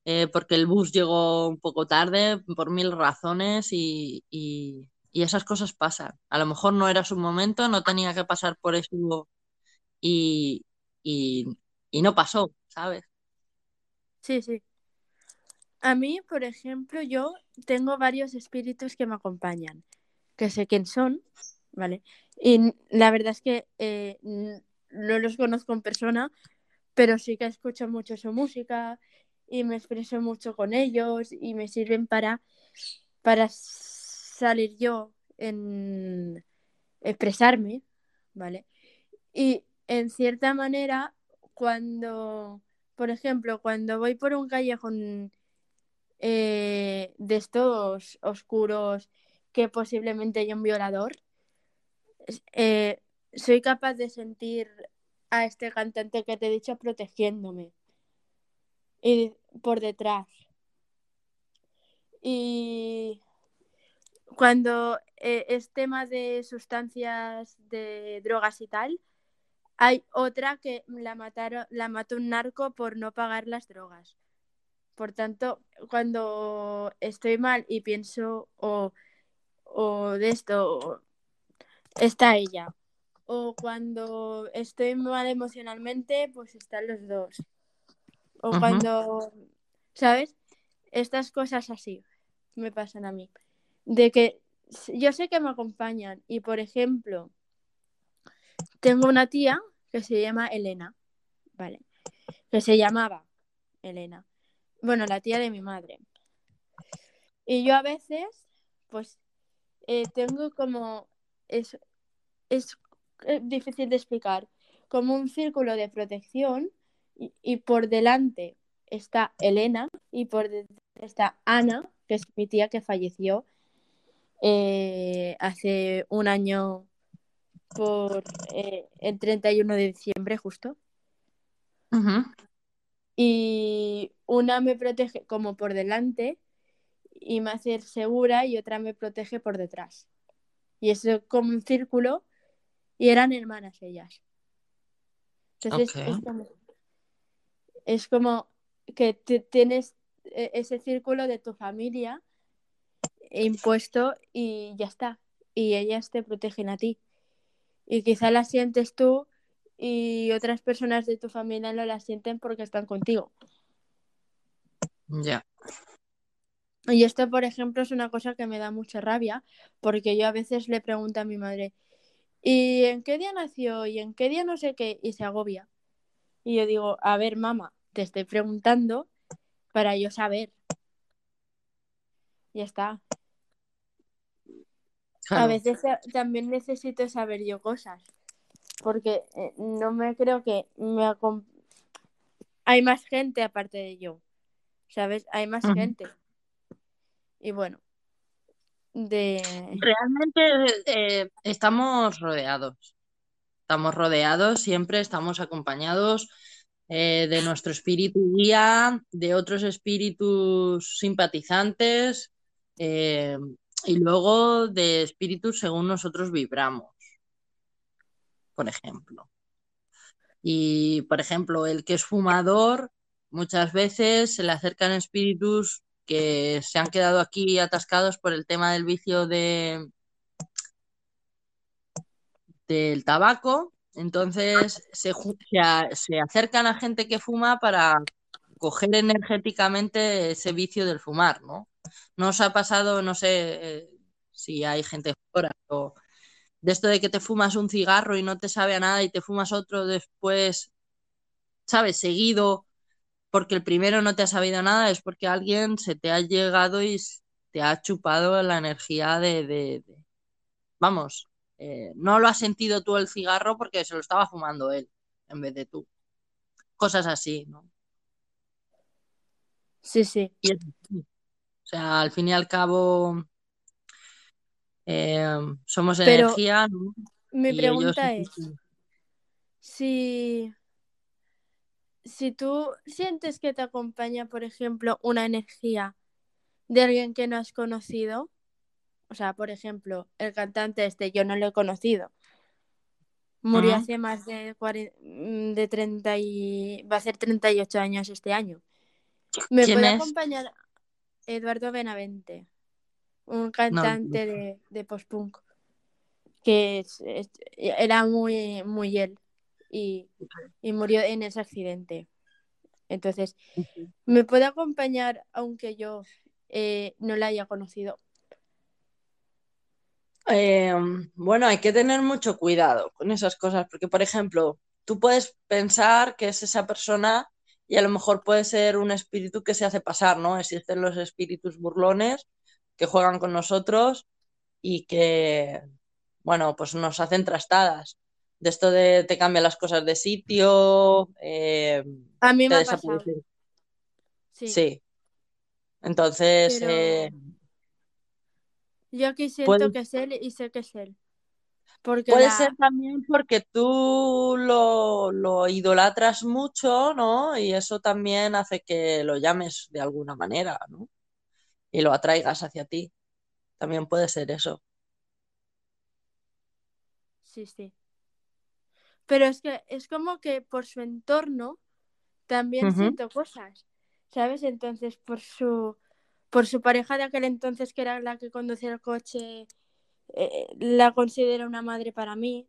S2: eh, porque el bus llegó un poco tarde, por mil razones y, y- y esas cosas pasan. A lo mejor no era su momento, no tenía que pasar por eso y, y, y no pasó, ¿sabes?
S1: Sí, sí. A mí, por ejemplo, yo tengo varios espíritus que me acompañan, que sé quién son, ¿vale? Y la verdad es que eh, no los conozco en persona, pero sí que escucho mucho su música y me expreso mucho con ellos y me sirven para, para salir yo en expresarme, ¿vale? Y en cierta manera, cuando, por ejemplo, cuando voy por un callejón eh, de estos oscuros que posiblemente hay un violador, eh, soy capaz de sentir a este cantante que te he dicho protegiéndome y por detrás. Y cuando eh, es tema de sustancias, de drogas y tal, hay otra que la mataron, la mató un narco por no pagar las drogas. Por tanto, cuando estoy mal y pienso o, o de esto, o está ella. O cuando estoy mal emocionalmente, pues están los dos. O cuando, ¿sabes? Estas cosas así me pasan a mí. De que yo sé que me acompañan y, por ejemplo, tengo una tía que se llama Elena, ¿vale? Que se llamaba Elena. Bueno, la tía de mi madre. Y yo a veces, pues, eh, tengo como, es, es eh, difícil de explicar, como un círculo de protección y, por delante está Elena y por detrás está Ana, que es mi tía que falleció eh, hace un año por eh, el 31 de diciembre justo.
S2: Ujú.
S1: Y una me protege como por delante y me hace segura y otra me protege por detrás. Y es como un círculo y eran hermanas ellas. Entonces es, como, es como que te- tienes eh, ese círculo de tu familia impuesto y ya está. Y ellas te protegen a ti. Y quizá las sientes tú y otras personas de tu familia no las sienten porque están contigo.
S2: Ya.
S1: Y esto, por ejemplo, es una cosa que me da mucha rabia, porque yo a veces le pregunto a mi madre, ¿y en qué día nació? ¿Y en qué día no sé qué? Y se agobia. Y yo digo, a ver, mamá, te estoy preguntando para yo saber. Ya está. A veces ta- también necesito saber yo cosas, porque eh, no me creo que me hay más gente aparte de yo, ¿sabes? Hay más gente. Y bueno, de...
S2: Realmente eh, estamos rodeados. Estamos rodeados, siempre estamos acompañados eh, de nuestro espíritu guía, de otros espíritus simpatizantes Eh, y luego de espíritus según nosotros vibramos, por ejemplo. Y, por ejemplo, el que es fumador, muchas veces se le acercan espíritus que se han quedado aquí atascados por el tema del vicio de del tabaco. Entonces se, se acercan a gente que fuma para coger energéticamente ese vicio del fumar, ¿no? No os ha pasado, no sé eh, si hay gente fuera, o de esto de que te fumas un cigarro y no te sabe a nada y te fumas otro después, ¿sabes? Seguido, porque el primero no te ha sabido nada, es porque alguien se te ha llegado y te ha chupado la energía de... Vamos, eh, no lo has sentido tú el cigarro porque se lo estaba fumando él en vez de tú. Cosas así, ¿no?
S1: Sí, sí.
S2: o sea, al fin y al cabo eh, somos energía.
S1: Mi pregunta es, si, si tú sientes que te acompaña, por ejemplo, una energía de alguien que no has conocido, o sea, por ejemplo, el cantante este, yo no lo he conocido, murió hace más de, de 30 y va a ser 38 años este año. ¿Me puede acompañar Eduardo Benavente, un cantante de, de post-punk, que era muy, muy él y, murió en ese accidente. Entonces, ¿me puede acompañar aunque yo eh, no la haya conocido?
S2: Em, bueno, hay que tener mucho cuidado con esas cosas, porque, por ejemplo, tú puedes pensar que es esa persona y a lo mejor puede ser un espíritu que se hace pasar, ¿no? Existen los espíritus burlones que juegan con nosotros y que, bueno, pues nos hacen trastadas. De esto de te cambian las cosas de sitio. Eh,
S1: a mí me ha pasado.
S2: Sí. Entonces. Eh,
S1: yo aquí siento que es él y sé que es él.
S2: Puede ser también porque tú lo, idolatras mucho, ¿no? Y eso también hace que lo llames de alguna manera, ¿no? Y lo atraigas hacia ti. También puede ser eso.
S1: Sí, sí. Pero es que es como que por su entorno también siento cosas, ¿sabes? Entonces, por su, por su pareja de aquel entonces, que era la que conducía el coche eh, la considero una madre para mí.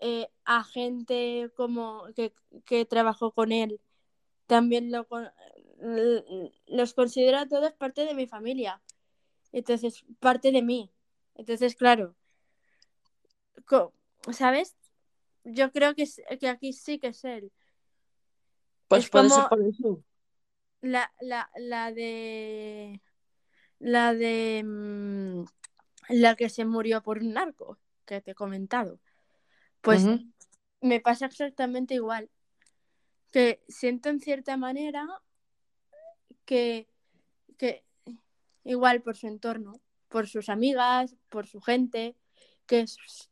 S1: Eh, a gente como que, trabajó con él, también lo, los considero a todos parte de mi familia. Entonces, parte de mí. Entonces, claro, ¿sabes? Yo creo que, que aquí sí que es él.
S2: Pues puede ser por eso.
S1: La, la, la de. La de. Mm, la que se murió por un narco, que te he comentado. Pues me pasa exactamente igual. Que siento en cierta manera que, que igual por su entorno, por sus amigas, por su gente, que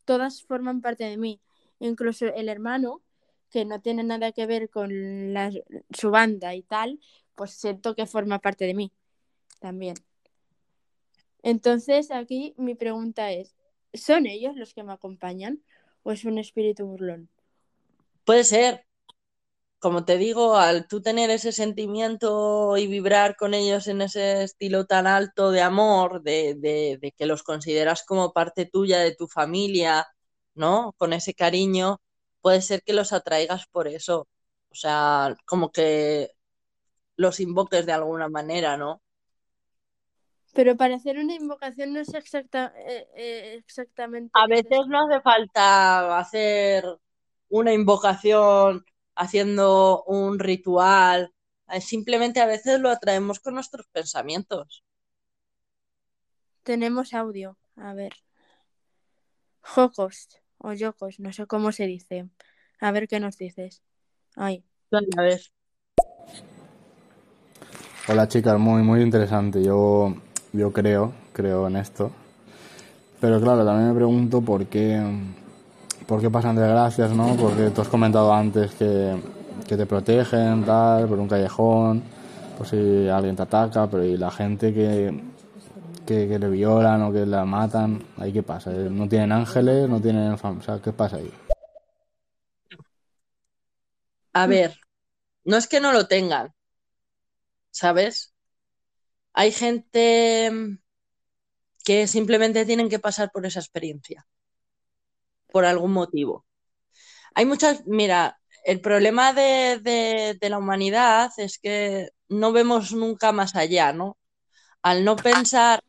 S1: todas forman parte de mí. Incluso el hermano, que no tiene nada que ver con su banda y tal, pues siento que forma parte de mí también. Entonces, aquí mi pregunta es, ¿son ellos los que me acompañan o es un espíritu burlón?
S2: Puede ser. Como te digo, al tú tener ese sentimiento y vibrar con ellos en ese estilo tan alto de amor, de, de que los consideras como parte tuya de tu familia, ¿no? Con ese cariño, puede ser que los atraigas por eso. O sea, como que los invoques de alguna manera, ¿no?
S1: Pero para hacer una invocación no es exacta, eh, eh, exactamente.
S2: A veces no hace falta hacer una invocación haciendo un ritual. Eh, simplemente a veces lo atraemos con nuestros pensamientos.
S1: Tenemos audio. A ver. Jocos o Yocos, no sé cómo se dice. A ver qué nos dices. Ay.
S2: A ver.
S7: Hola chicas, muy muy interesante. Yo yo creo, creo en esto. Pero claro, también me pregunto por qué, por qué pasan desgracias, ¿no? Porque tú has comentado antes que, que te protegen, tal, por un callejón, por si alguien te ataca, pero y la gente que, que, le violan o que la matan. ¿Ahí qué pasa? Eh, ¿No tienen ángeles? ¿No tienen... O sea, ¿qué pasa ahí?
S2: A ver, no es que no lo tengan, ¿sabes? Hay gente que simplemente tienen que pasar por esa experiencia, por algún motivo. Hay muchas, mira, el problema de, la humanidad es que no vemos nunca más allá, ¿no? Al no pensar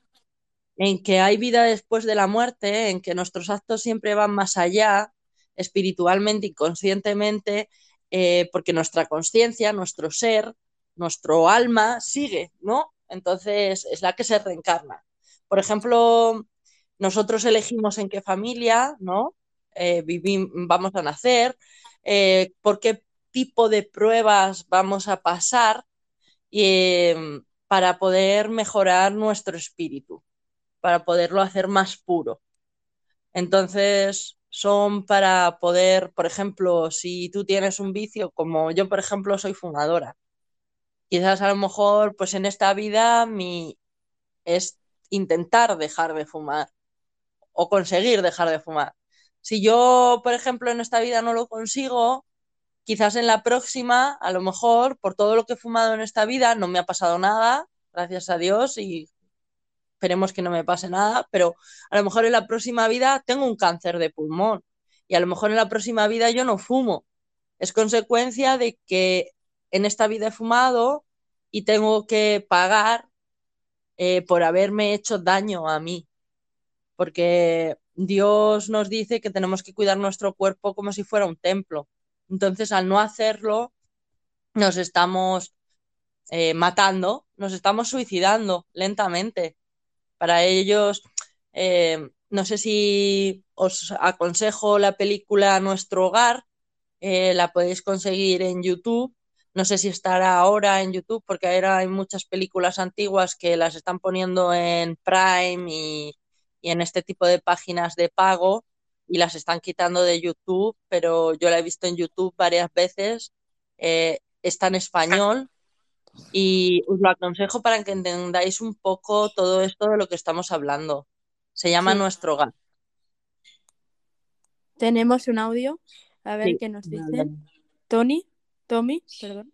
S2: en que hay vida después de la muerte, en que nuestros actos siempre van más allá, espiritualmente y conscientemente, eh, porque nuestra conciencia, nuestro ser, nuestro alma sigue, ¿no? Entonces es la que se reencarna. Por ejemplo, nosotros elegimos en qué familia, ¿no? Eh, vamos a nacer, eh, por qué tipo de pruebas vamos a pasar eh, para poder mejorar nuestro espíritu, para poderlo hacer más puro. Entonces, son para poder, por ejemplo, si tú tienes un vicio, como yo, por ejemplo, soy fumadora, quizás a lo mejor, pues en esta vida mi es intentar dejar de fumar o conseguir dejar de fumar. Si yo, por ejemplo, en esta vida no lo consigo, quizás en la próxima, a lo mejor, por todo lo que he fumado en esta vida, no me ha pasado nada, gracias a Dios, y esperemos que no me pase nada, pero a lo mejor en la próxima vida tengo un cáncer de pulmón y a lo mejor en la próxima vida yo no fumo. Es consecuencia de que en esta vida he fumado y tengo que pagar eh, por haberme hecho daño a mí, porque Dios nos dice que tenemos que cuidar nuestro cuerpo como si fuera un templo. Entonces, al no hacerlo, nos estamos eh, matando, nos estamos suicidando lentamente. Para ellos, eh, no sé si os aconsejo la película Nuestro Hogar, eh, la podéis conseguir en YouTube. No sé si estará ahora en YouTube, porque ahora hay muchas películas antiguas que las están poniendo en Prime y, y en este tipo de páginas de pago y las están quitando de YouTube, pero yo la he visto en YouTube varias veces. Eh, está en español y os lo aconsejo para que entendáis un poco todo esto de lo que estamos hablando. Se llama
S1: Sí.
S2: Nuestro Hogar.
S1: Tenemos un audio. A ver
S2: Sí,
S1: qué nos dicen. Tony, Tommy, perdón.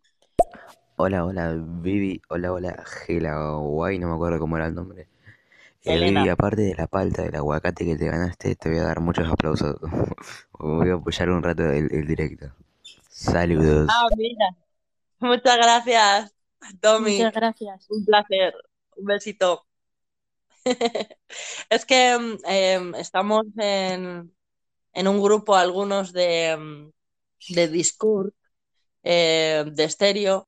S8: Hola, hola, Vivi. Hola, hola, Gela Guay, no me acuerdo cómo era el nombre.
S2: Elena.
S8: Vivi, aparte de la palta del aguacate que te ganaste, te voy a dar muchos aplausos. Voy a apoyar un rato el, el directo. Saludos.
S2: Ah, mira. Muchas gracias, Tommy.
S1: Muchas gracias.
S2: Un placer. Un besito. Es que mm, em, estamos en, en un grupo, algunos de, mm, de Discord, eh, de estéreo,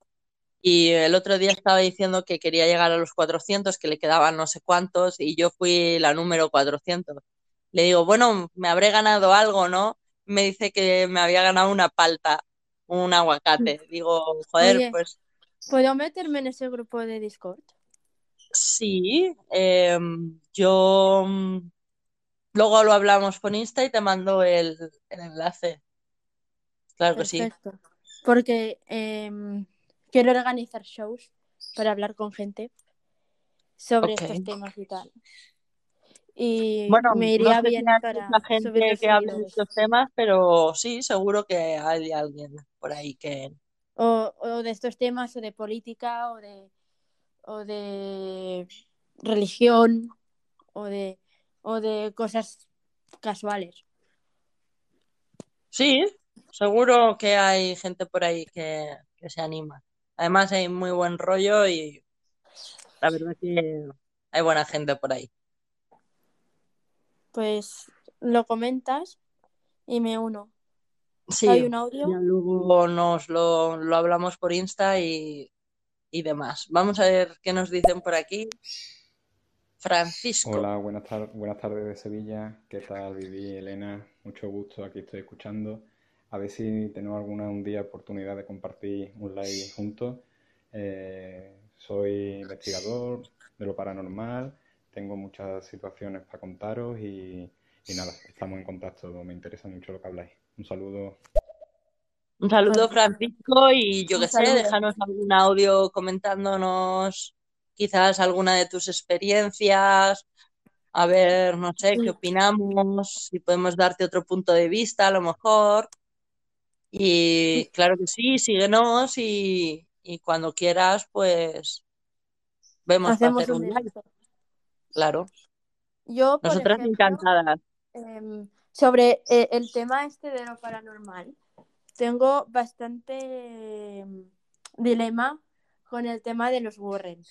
S2: y el otro día estaba diciendo que quería llegar a los 400, que le quedaban no sé cuántos, y yo fui la número 400. Le digo, bueno, me habré ganado algo, ¿no? Me dice que me había ganado una palta, un aguacate. Digo, joder,
S1: Oye.
S2: pues
S1: ¿Puedo meterme en ese grupo de Discord?
S2: Sí, em, yo mm, luego lo hablamos por Insta y te mando el, el enlace. Claro que sí.
S1: Porque em, quiero organizar shows para hablar con gente sobre estos temas y tal. Y
S2: Bueno,
S1: me
S2: no
S1: iría
S2: sé si
S1: bien para
S2: mucha gente que hable de estos temas, pero sí, seguro que hay alguien por ahí que...
S1: O, o de estos temas, o de política, o de, o de religión, o de, o de cosas casuales.
S2: Sí, seguro que hay gente por ahí que, que se anima. Además hay muy buen rollo y la verdad que hay buena gente por ahí.
S1: Pues lo comentas y me uno.
S2: Sí,
S1: Hay un audio.
S2: ya luego nos lo, lo hablamos por Insta y, y demás. Vamos a ver qué nos dicen por aquí. Francisco.
S9: Hola, buenas, tar- buenas tardes de Sevilla. ¿Qué tal, Vivi, Elena? Mucho gusto, aquí estoy escuchando. A ver si tenemos alguna un día oportunidad de compartir un live juntos. Eh, soy investigador de lo paranormal, tengo muchas situaciones para contaros y, y nada, estamos en contacto. Me interesa mucho lo que habláis. Un saludo.
S2: Un saludo, Francisco, y yo qué sé, déjanos algún audio comentándonos quizás alguna de tus experiencias, a ver, no sé, qué opinamos, si podemos darte otro punto de vista a lo mejor. Y claro que sí, síguenos y, y cuando quieras, pues vemos
S1: Hacemos
S2: hacer
S1: un
S2: live. Claro,
S1: Yo, por
S2: nosotras
S1: ejemplo,
S2: encantadas.
S1: em, sobre eh, el tema este de lo paranormal, tengo bastante em, dilema con el tema de los Warren.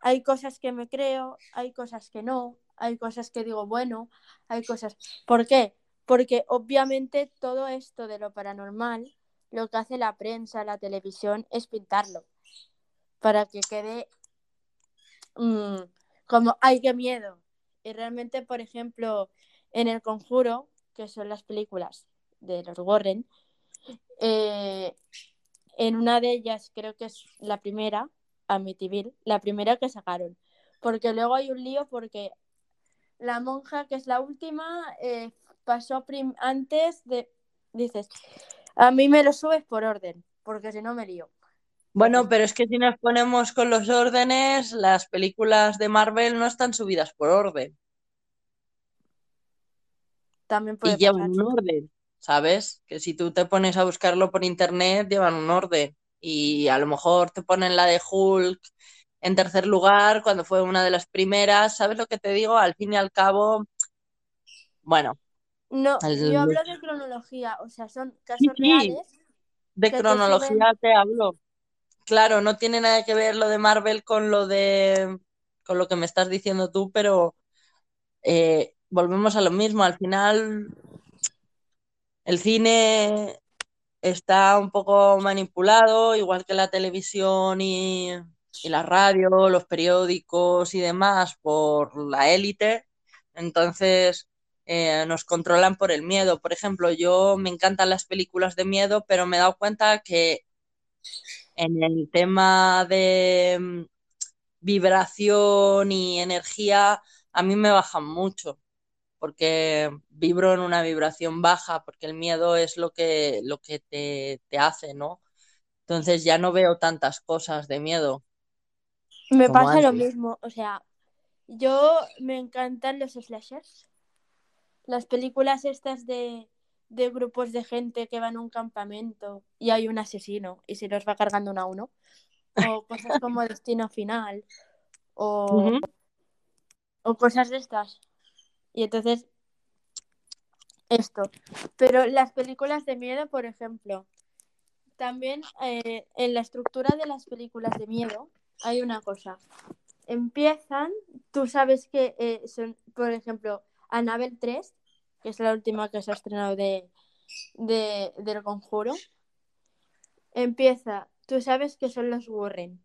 S1: Hay cosas que me creo, hay cosas que no, hay cosas que digo, bueno, hay cosas... ¿Por qué? Porque obviamente todo esto de lo paranormal, lo que hace la prensa, la televisión, es pintarlo para que quede mm, como, ay, qué miedo. Y realmente, por ejemplo, en El Conjuro, que son las películas de los Warren, eh, en una de ellas, creo que es la primera, Amityville, la primera que sacaron. Porque luego hay un lío porque la monja, que es la última, eh, pasó prim- antes de... Dices, a mí me lo subes por orden, porque si no me lío.
S2: Bueno, pero es que si nos ponemos con los órdenes, las películas de Marvel no están subidas por orden
S1: También
S2: y
S1: puede
S2: llevan
S1: pasar.
S2: un orden, ¿sabes? Que si tú te pones a buscarlo por internet, llevan un orden. Y a lo mejor te ponen la de Hulk en tercer lugar cuando fue una de las primeras, ¿sabes lo que te digo? Al fin y al cabo, bueno,
S1: No, yo hablo de cronología, o sea, son casos
S2: sí,
S1: reales
S2: de
S1: te
S2: cronología te hablo. Claro, no tiene nada que ver lo de Marvel con lo de con lo que me estás diciendo tú, pero eh, volvemos a lo mismo. Al final, el cine está un poco manipulado, igual que la televisión y, y la radio, los periódicos y demás, por la élite. Entonces, eh, nos controlan por el miedo. Por ejemplo, yo me encantan las películas de miedo, pero me he dado cuenta que en el tema de mm, vibración y energía, a mí me bajan mucho, porque vibro en una vibración baja, porque el miedo es lo que, lo que te, te hace, ¿no? Entonces ya no veo tantas cosas de miedo
S1: Me pasa lo mismo, o sea, yo me encantan los slashers, las películas estas de, de grupos de gente que van a un campamento y hay un asesino y se los va cargando uno a uno, o cosas como Destino Final, o, o cosas de estas. Y entonces, esto. Pero las películas de miedo, por ejemplo, también eh, en la estructura de las películas de miedo hay una cosa. Empiezan, tú sabes que eh, son, por ejemplo, Annabelle 3, que es la última que se ha estrenado de, de, del conjuro. Empieza, tú sabes que son los Warren,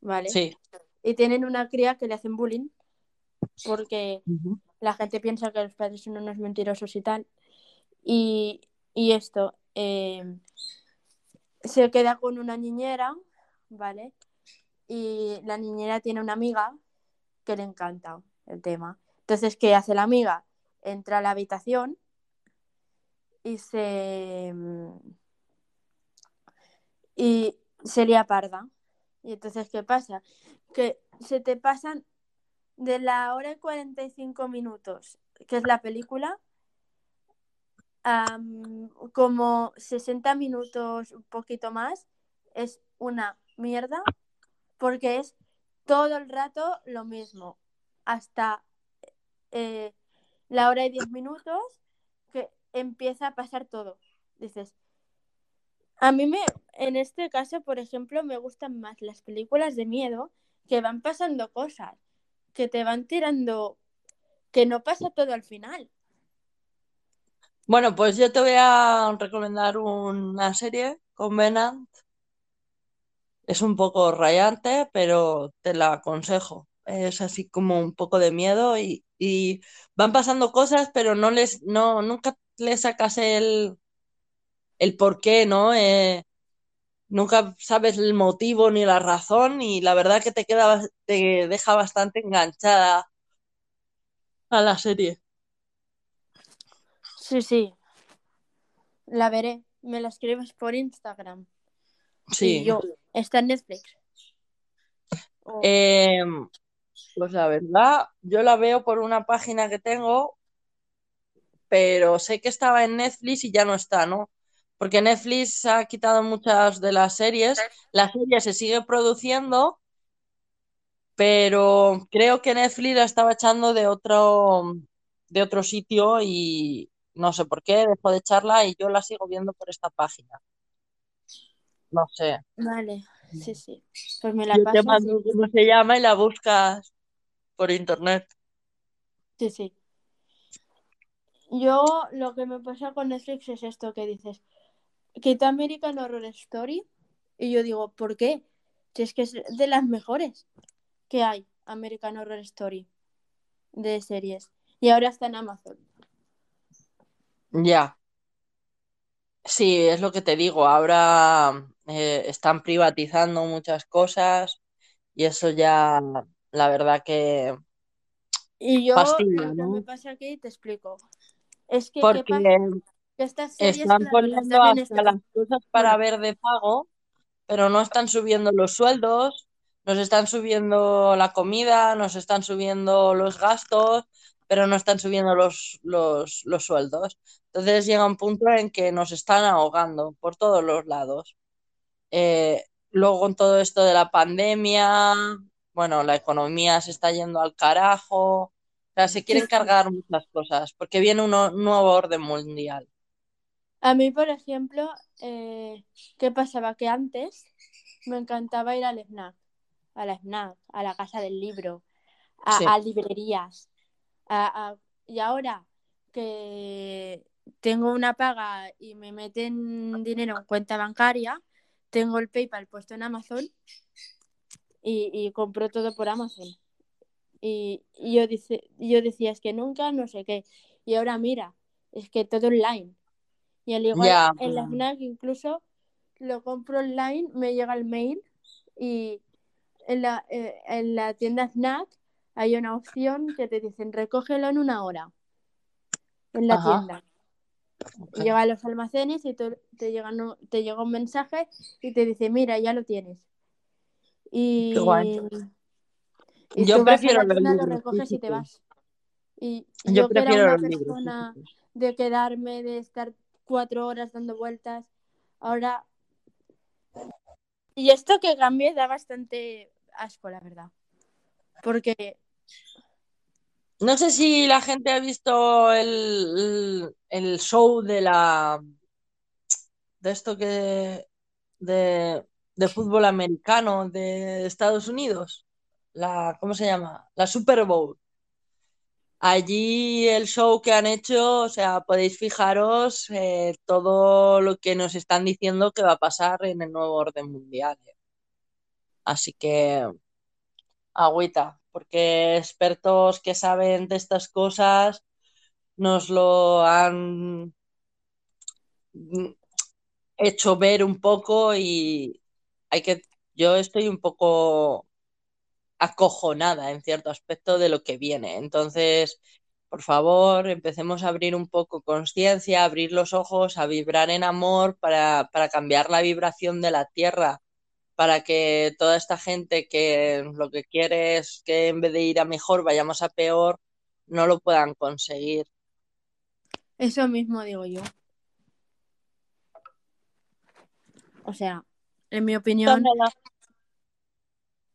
S1: ¿vale?
S2: Sí.
S1: Y tienen una cría que le hacen bullying porque la gente piensa que los padres son unos mentirosos y tal. Y, y esto, eh, se queda con una niñera, ¿vale? Y la niñera tiene una amiga que le encanta el tema. Entonces, ¿qué hace la amiga? Entra a la habitación y se. y se lía parda. Y entonces, ¿qué pasa? Que se te pasan de la hora y 45 minutos, que es la película, am, como 60 minutos, un poquito más, es una mierda porque es todo el rato lo mismo, hasta eh, la hora y 10 minutos que empieza a pasar todo. Dices, a mí me, en este caso, por ejemplo, me gustan más las películas de miedo que van pasando cosas, que te van tirando, que no pasa todo al final.
S2: Bueno, pues yo te voy a recomendar una serie, Covenant. Es un poco rayante, pero te la aconsejo. Es así como un poco de miedo y, y van pasando cosas, pero no les, no, nunca le sacas el, el por qué, ¿no? Eh, nunca sabes el motivo ni la razón y la verdad que te queda, te deja bastante enganchada a la serie.
S1: Sí, sí, la veré. Me la escribes por Instagram.
S2: Sí.
S1: Y yo, está en Netflix.
S2: Eh, pues la verdad, yo la veo por una página que tengo, pero sé que estaba en Netflix y ya no está, ¿no? Porque Netflix ha quitado muchas de las series. La serie se sigue produciendo, pero creo que Netflix la estaba echando de otro, de otro sitio y no sé por qué dejó de echarla y yo la sigo viendo por esta página. No sé.
S1: Vale, sí, sí. Pues me la
S2: Yo te mando cómo se llama y la buscas por internet.
S1: Sí, sí. Yo lo que me pasa con Netflix es esto que dices, quita American Horror Story y yo digo, ¿por qué? Si es que es de las mejores que hay, American Horror Story de series. Y ahora está en Amazon.
S2: Ya. Sí, es lo que te digo. Ahora eh, están privatizando muchas cosas y eso ya, la verdad que
S1: Y yo me pasa aquí te explico. Es que, ¿qué
S2: Porque?
S1: Que estas
S2: están poniendo hasta
S1: este...
S2: las cosas para ver de pago, pero no están subiendo los sueldos, nos están subiendo la comida, nos están subiendo los gastos, pero no están subiendo los, los, los sueldos. Entonces llega un punto en que nos están ahogando por todos los lados. Eh, luego con todo esto de la pandemia, bueno, la economía se está yendo al carajo, o sea, se quieren cargar muchas cosas, porque viene un nuevo orden mundial.
S1: a mí, por ejemplo, eh, ¿qué pasaba? Que antes me encantaba ir al snack, a la snack, a la casa del libro, a,
S2: Sí.
S1: a librerías. a- a- y ahora que tengo una paga y me meten dinero en cuenta bancaria, tengo el PayPal puesto en Amazon y, y compro todo por Amazon. Y, y yo, dice, yo decía, es que nunca, no sé qué. Y ahora mira, es que todo online. Y al igual,
S2: Ya,
S1: en la. FNAC incluso lo compro online, me llega el mail y en la, eh, en la tienda FNAC hay una opción que te dicen recógelo en una hora en la
S2: Ajá.
S1: tienda.
S2: Ok.
S1: Llega a los almacenes y tú- te, llega, no- te llega un mensaje y te dice, mira, ya lo tienes. Y, y
S2: Yo prefiero los
S1: lo
S2: libros
S1: recoges y te
S2: físicos.
S1: vas. Y
S2: Yo
S1: yo que era
S2: prefiero
S1: una
S2: los
S1: persona de quedarme, de estar cuatro horas dando vueltas, ahora... Y esto que cambié da bastante asco, la verdad. Porque
S2: No sé si la gente ha visto el, el show de la de esto que de, de fútbol americano de Estados Unidos. La, ¿cómo se llama? La Super Bowl. Allí el show que han hecho, o sea, podéis fijaros eh, todo lo que nos están diciendo que va a pasar en el nuevo orden mundial. eh. Así que agüita, porque expertos que saben de estas cosas nos lo han mm, hecho ver un poco y hay que, yo estoy un poco acojonada en cierto aspecto de lo que viene. Entonces, por favor, empecemos a abrir un poco conciencia, abrir los ojos, a vibrar en amor para, para cambiar la vibración de la tierra, para que toda esta gente que lo que quiere es que en vez de ir a mejor vayamos a peor, no lo puedan conseguir.
S1: eso mismo digo yo. O sea, en mi opinión,
S2: Tómala.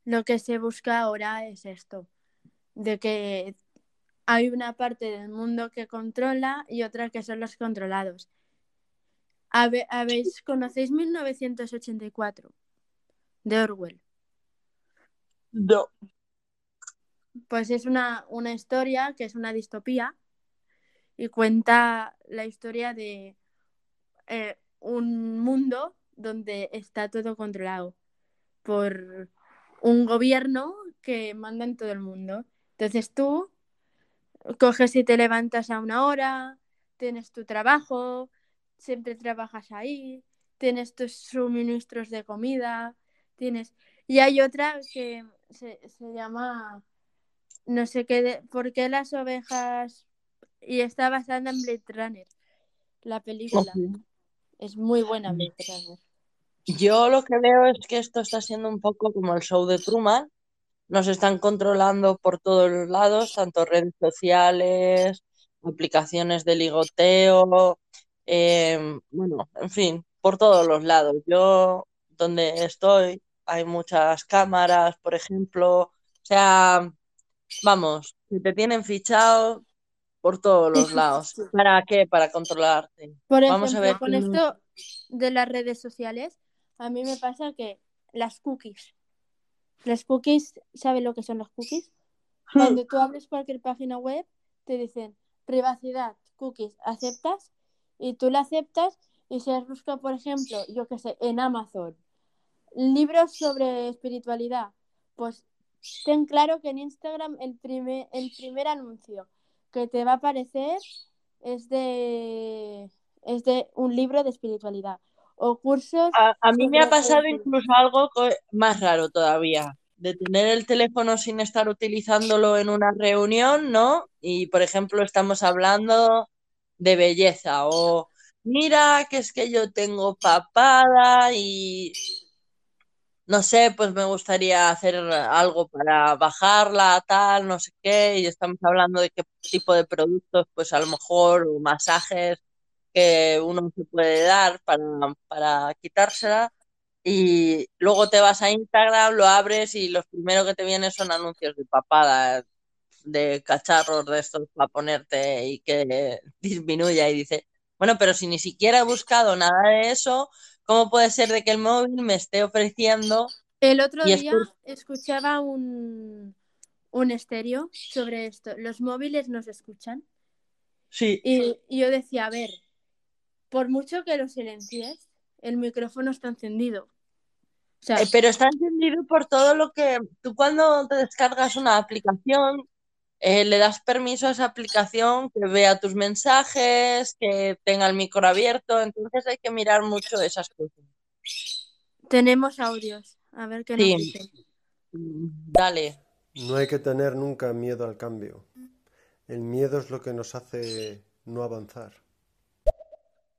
S1: lo que se busca ahora es esto, de que hay una parte del mundo que controla y otra que son los controlados. Habe- ¿Habéis, ¿Conocéis 1984 de Orwell?
S2: No.
S1: Pues es una, una historia que es una distopía y cuenta la historia de eh, un mundo donde está todo controlado por un gobierno que manda en todo el mundo. Entonces tú coges y te levantas a una hora, tienes tu trabajo, siempre trabajas ahí, tienes tus suministros de comida, tienes... Y hay otra que se, se llama, no sé qué, de- ¿por qué las ovejas? Y está basada en Blade Runner, la película. Es muy buena Blade Runner.
S2: Yo lo que veo es que esto está siendo un poco como el show de Truman, nos están controlando por todos los lados, tanto redes sociales, aplicaciones de ligoteo, eh, bueno, en fin, por todos los lados. Yo, donde estoy, hay muchas cámaras, por ejemplo, o sea, vamos, si te tienen fichado por todos los lados. ¿Para qué? Para controlarte.
S1: Por
S2: Vamos a
S1: ejemplo,
S2: ver
S1: con esto de las redes sociales, a mí me pasa que las cookies, las cookies, ¿sabes lo que son las cookies? Cuando tú abres cualquier página web, te dicen privacidad, cookies, aceptas y tú la aceptas y si has buscado, por ejemplo, yo qué sé, en Amazon, libros sobre espiritualidad, pues ten claro que en Instagram el primer, el primer anuncio que te va a aparecer es de, es de un libro de espiritualidad o cursos.
S2: A, a mí me ha pasado
S1: Facebook.
S2: incluso algo más raro todavía, de tener el teléfono sin estar utilizándolo en una reunión, ¿no? Y, por ejemplo, estamos hablando de belleza o mira que es que yo tengo papada y no sé, pues me gustaría hacer algo para bajarla, tal, no sé qué, y estamos hablando de qué tipo de productos, pues a lo mejor, o masajes que uno se puede dar para, para quitársela. Y luego te vas a Instagram, lo abres y los primeros que te vienen son anuncios de papada, de cacharros de estos para ponerte y que disminuya. Y dice, bueno, pero si ni siquiera he buscado nada de eso, ¿cómo puede ser de que el móvil me esté ofreciendo?
S1: El otro día escuchaba un, un estéreo sobre esto. Los móviles nos escuchan.
S2: Sí.
S1: Y, y yo decía, a ver, por mucho que lo silencies, el micrófono está encendido. O sea,
S2: Eh, pero está encendido por todo lo que tú cuando te descargas una aplicación, eh, le das permiso a esa aplicación que vea tus mensajes, que tenga el micro abierto, entonces hay que mirar mucho esas cosas.
S1: tenemos audios. A ver qué nos
S2: Sí.
S1: dicen.
S2: Mm, Dale.
S10: No hay que tener nunca miedo al cambio. El miedo es lo que nos hace no avanzar.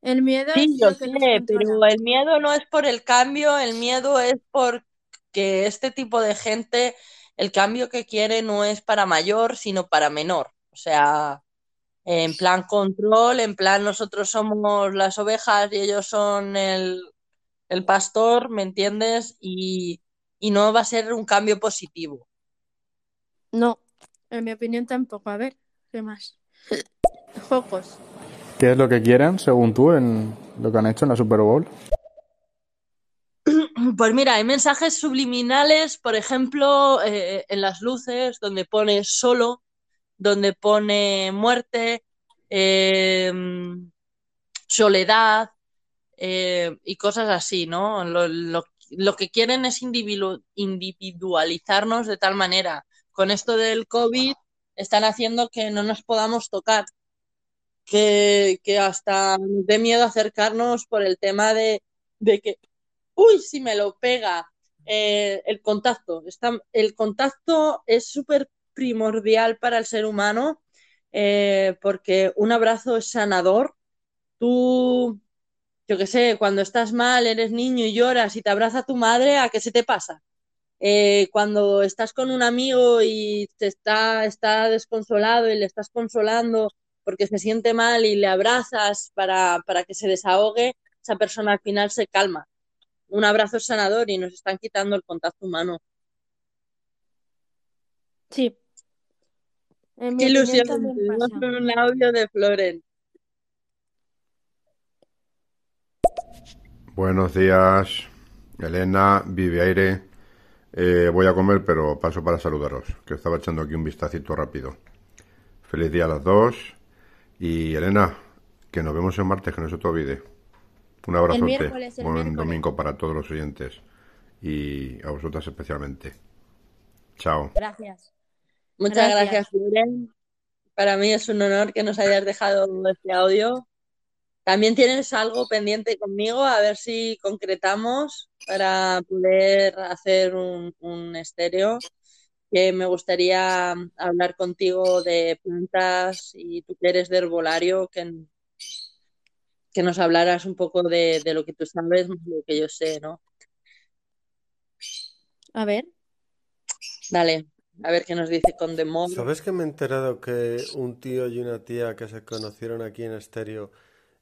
S1: El miedo
S2: Sí,
S1: es
S2: yo sé, pero el miedo no es por el cambio, el miedo es porque este tipo de gente, el cambio que quiere no es para mayor, sino para menor. O sea, en plan control, en plan nosotros somos las ovejas y ellos son el, el pastor, ¿me entiendes? Y, y no va a ser un cambio positivo.
S1: No, en mi opinión tampoco. A ver, ¿qué más? Jocos.
S7: ¿Qué es lo que quieren, según tú, en lo que han hecho en la Super Bowl?
S2: Pues mira, hay mensajes subliminales, por ejemplo, eh, en las luces, donde pone solo, donde pone muerte, eh, soledad eh, y cosas así, ¿no? Lo, que quieren es individu- individualizarnos de tal manera. Con esto del COVID están haciendo que no nos podamos tocar, que, hasta dé miedo acercarnos por el tema de, de que uy, si me lo pega. Eh, el contacto. Está, el contacto es súper primordial para el ser humano eh, porque un abrazo es sanador. Tú, yo qué sé, cuando estás mal, eres niño y lloras y te abraza tu madre, ¿a qué se te pasa? Eh, cuando estás con un amigo y te está, está desconsolado y le estás consolando porque se siente mal y le abrazas para, para que se desahogue, esa persona al final se calma un abrazo es sanador y nos están quitando el contacto humano.
S1: Sí. En mi
S2: Qué ilusión, un audio de Floren.
S11: Buenos días, Elena, Viviaire. Eh, voy a comer, pero paso para saludaros, que estaba echando aquí un vistacito rápido. Feliz día a las dos. Y Elena, que nos vemos el martes, que no se te olvide. Un abrazote. Buen
S1: miércoles.
S11: domingo para todos los oyentes. Y a vosotras especialmente. Chao.
S1: Gracias.
S2: Muchas
S1: Gracias.
S2: gracias. Para mí es un honor que nos hayas dejado este audio. También tienes algo pendiente conmigo, a ver si concretamos para poder hacer un, un estéreo. Que me gustaría hablar contigo de plantas y tú que eres de herbolario, que, que nos hablaras un poco de, de lo que tú sabes, más lo que yo sé, ¿no?
S1: A ver.
S2: Dale, a ver qué nos dice con Demor.
S10: ¿Sabes que me he enterado que un tío y una tía que se conocieron aquí en Estéreo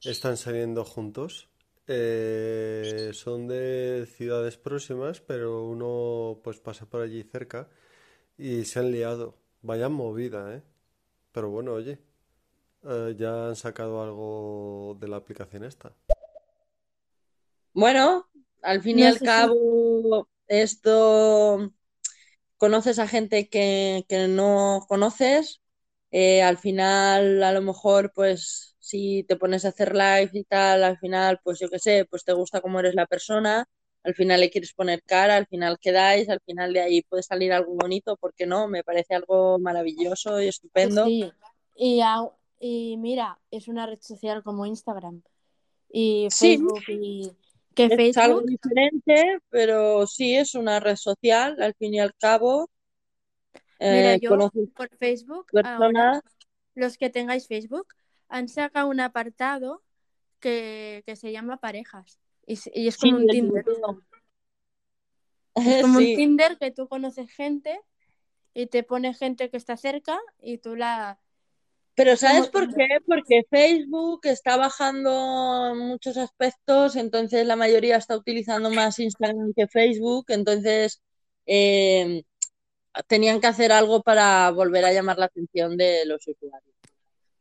S10: están saliendo juntos? Eh, son de ciudades próximas, pero uno pues pasa por allí cerca y se han liado. Vaya movida, ¿eh? Pero bueno, oye, eh, ya han sacado algo de la aplicación esta.
S2: Bueno, al fin y
S1: No
S2: al
S1: si-
S2: cabo, esto conoces a gente que, que no conoces. eh, al final, a lo mejor, pues, si te pones a hacer live y tal, al final, pues yo qué sé, pues te gusta cómo eres la persona, al final le quieres poner cara, al final quedáis, al final de ahí puede salir algo bonito, ¿por qué no? Me parece algo maravilloso y estupendo.
S1: Sí, y, au- y mira, es una red social como Instagram y
S2: Sí.
S1: Facebook y que
S2: Es algo diferente, pero sí es una red social, al fin y al cabo.
S1: mira,
S2: Eh,
S1: yo por Facebook ahora, los que tengáis Facebook, han sacado un apartado que, que se llama parejas y, es
S2: Sí,
S1: como un Tinder. Es como un Tinder que tú conoces gente y te pone gente que está cerca y tú la...
S2: pero ¿sabes por qué? Porque Facebook está bajando en muchos aspectos, entonces la mayoría está utilizando más Instagram que Facebook, entonces eh, tenían que hacer algo para volver a llamar la atención de los usuarios.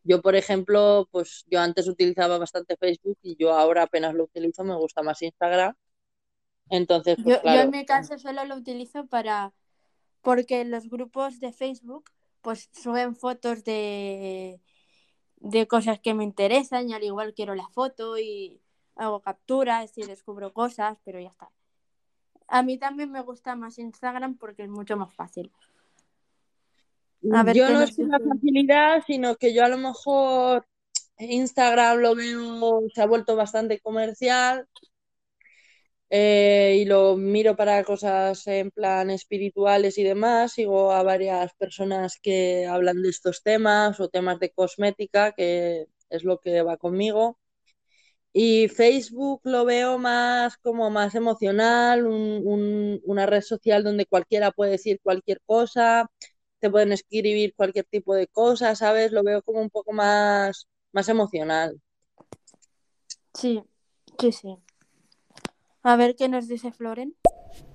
S2: Yo, por ejemplo, pues yo antes utilizaba bastante Facebook y yo ahora apenas lo utilizo, me gusta más Instagram. Entonces, pues
S1: Yo, yo en mi caso solo lo utilizo para... porque los grupos de Facebook pues suben fotos de, de cosas que me interesan y al igual quiero la foto y hago capturas y descubro cosas, pero ya está. A mí también me gusta más Instagram porque es mucho más fácil. A ver
S2: yo no es
S1: dice.
S2: facilidad, sino que yo a lo mejor Instagram lo veo, se ha vuelto bastante comercial eh, y lo miro para cosas en plan espirituales y demás. Sigo a varias personas que hablan de estos temas o temas de cosmética, que es lo que va conmigo. Y Facebook lo veo más como más emocional, un- un- una red social donde cualquiera puede decir cualquier cosa, te pueden escribir cualquier tipo de cosa, ¿sabes? Lo veo como un poco más, más emocional.
S1: Sí, sí, sí. A ver qué nos dice Floren.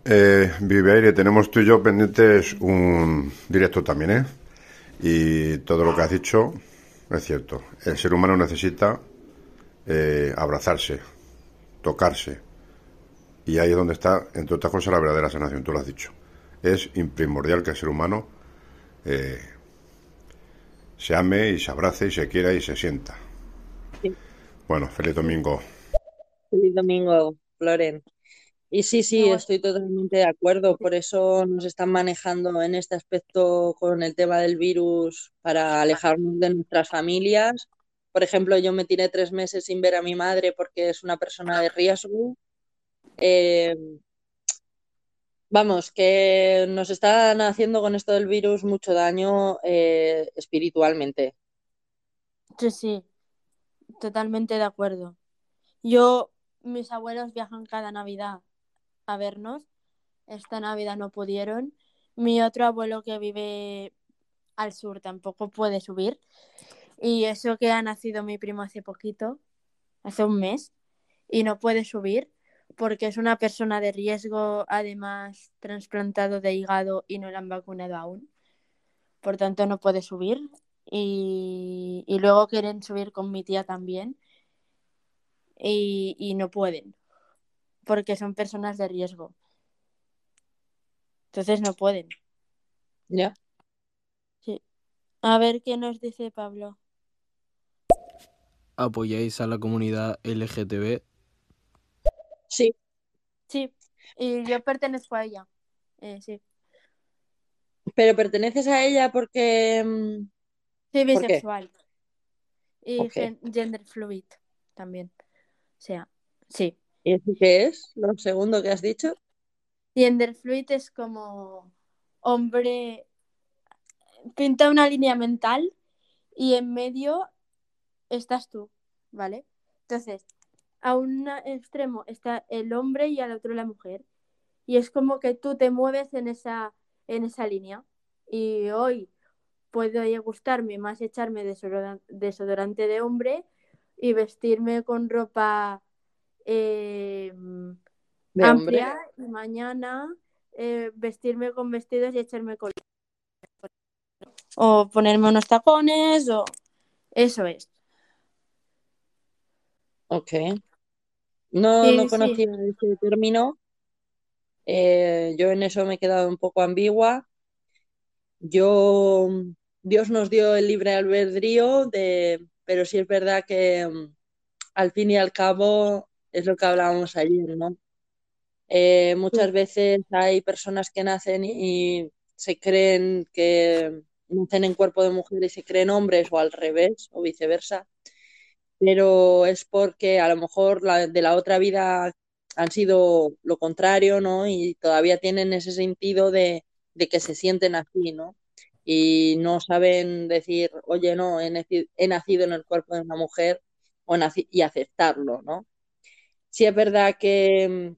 S11: Eh, Viveaire, tenemos tú y yo pendientes un directo también, ¿eh? Y todo lo que has dicho es cierto. El ser humano necesita eh, abrazarse, tocarse. Y ahí es donde está, entre otras cosas, la verdadera sanación, tú lo has dicho. Es imprimordial que el ser humano eh, se ame y se abrace y se quiera y se sienta.
S2: Sí.
S11: Bueno, feliz domingo.
S2: Feliz domingo, Floren. Y sí, sí, estoy totalmente de acuerdo. Por eso nos están manejando en este aspecto con el tema del virus para alejarnos de nuestras familias. Por ejemplo, yo me tiré tres meses sin ver a mi madre porque es una persona de riesgo. Eh, vamos, que nos están haciendo con esto del virus mucho daño eh, espiritualmente.
S1: Sí, sí, totalmente de acuerdo. Yo, mis abuelos viajan cada Navidad a vernos. Esta Navidad no pudieron. Mi otro abuelo que vive al sur tampoco puede subir. Y eso que ha nacido mi primo hace poquito, hace un mes, y no puede subir porque es una persona de riesgo, además trasplantado de hígado y no la han vacunado aún. Por tanto, no puede subir. Y, y luego quieren subir con mi tía también. Y, y no pueden porque son personas de riesgo. Entonces no pueden.
S2: ¿Ya?
S1: Sí. A ver qué nos dice Pablo.
S12: ¿Apoyáis a la comunidad LGTB?
S2: Sí,
S1: Sí, y yo pertenezco a ella. Eh, sí.
S2: pero perteneces a ella porque... mm,
S1: Sí, bisexual. Y gender fluid también. O sea, sí.
S2: ¿Y eso qué es? Lo segundo que has dicho.
S1: Gender fluid es como hombre pinta una línea mental y en medio estás tú, ¿vale? Entonces, a un extremo está el hombre y al otro la mujer. Y es como que tú te mueves en esa, en esa línea. Y hoy puede gustarme más echarme desodoran- desodorante de hombre y vestirme con ropa eh,
S2: De
S1: amplia y mañana eh, vestirme con vestidos y echarme con o ponerme unos tacones o eso es.
S2: Ok. No,
S1: Sí,
S2: no
S1: sí.
S2: conocía ese término. Eh, yo en eso me he quedado un poco ambigua. Yo, Dios nos dio el libre albedrío, de, pero sí es verdad que mm, al fin y al cabo es lo que hablábamos ayer, ¿no? Eh, muchas veces hay personas que nacen y se creen que nacen en cuerpo de mujer y se creen hombres o al revés o viceversa, pero es porque a lo mejor la, de la otra vida han sido lo contrario, ¿no? Y todavía tienen ese sentido de, que se sienten así, ¿no? Y no saben decir, oye, no, he, naci- he nacido en el cuerpo de una mujer o y aceptarlo, ¿no? Sí es verdad que mm,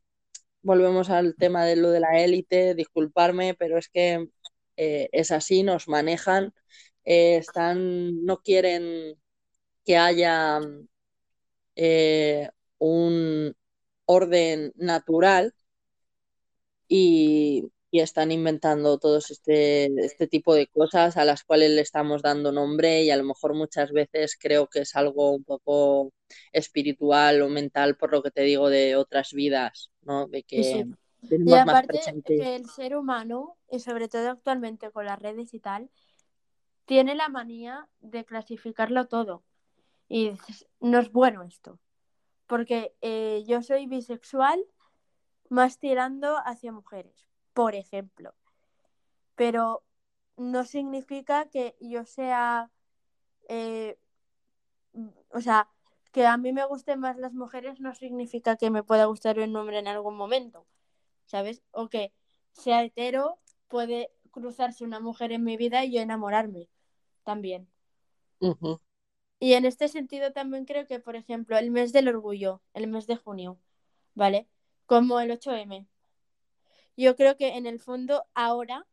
S2: volvemos al tema de lo de la élite, disculparme, pero es que eh, es así, nos manejan, eh, están, no quieren que haya eh, un orden natural y, y están inventando todos este, este tipo de cosas a las cuales le estamos dando nombre y a lo mejor muchas veces creo que es algo un poco espiritual o mental por lo que te digo de otras vidas, ¿no? De que
S1: sí. Y aparte que el ser humano, y sobre todo actualmente con las redes y tal, tiene la manía de clasificarlo todo. Y dices, no es bueno esto. Porque eh, yo soy bisexual más tirando hacia mujeres, por ejemplo. Pero no significa que yo sea, eh, o sea, que a mí me gusten más las mujeres no significa que me pueda gustar un hombre en algún momento, ¿sabes? O que sea hetero, puede cruzarse una mujer en mi vida y yo enamorarme también.
S2: Ujú.
S1: Y en este sentido también creo que, por ejemplo, el mes del orgullo, el mes de junio, ¿vale? Como el 8M. Yo creo que en el fondo ahora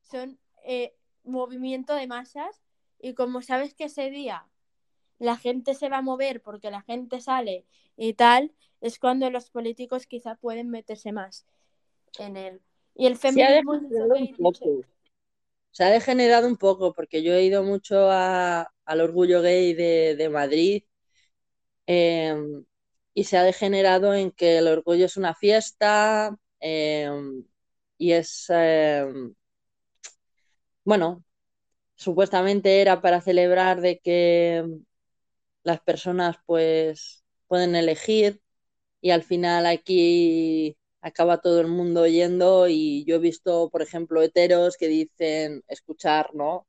S1: son eh, movimiento de masas y como sabes que ese día la gente se va a mover porque la gente sale y tal, es cuando los políticos quizá pueden meterse más en él. Y el
S2: Se ha
S1: feminismo
S2: degenerado un poco. Se ha degenerado un poco porque yo he ido mucho a- al orgullo gay de, Madrid eh, y se ha degenerado en que el orgullo es una fiesta eh, y es, eh, bueno, supuestamente era para celebrar de que las personas pues pueden elegir y al final aquí acaba todo el mundo yendo y yo he visto, por ejemplo, heteros que dicen escuchar, ¿no?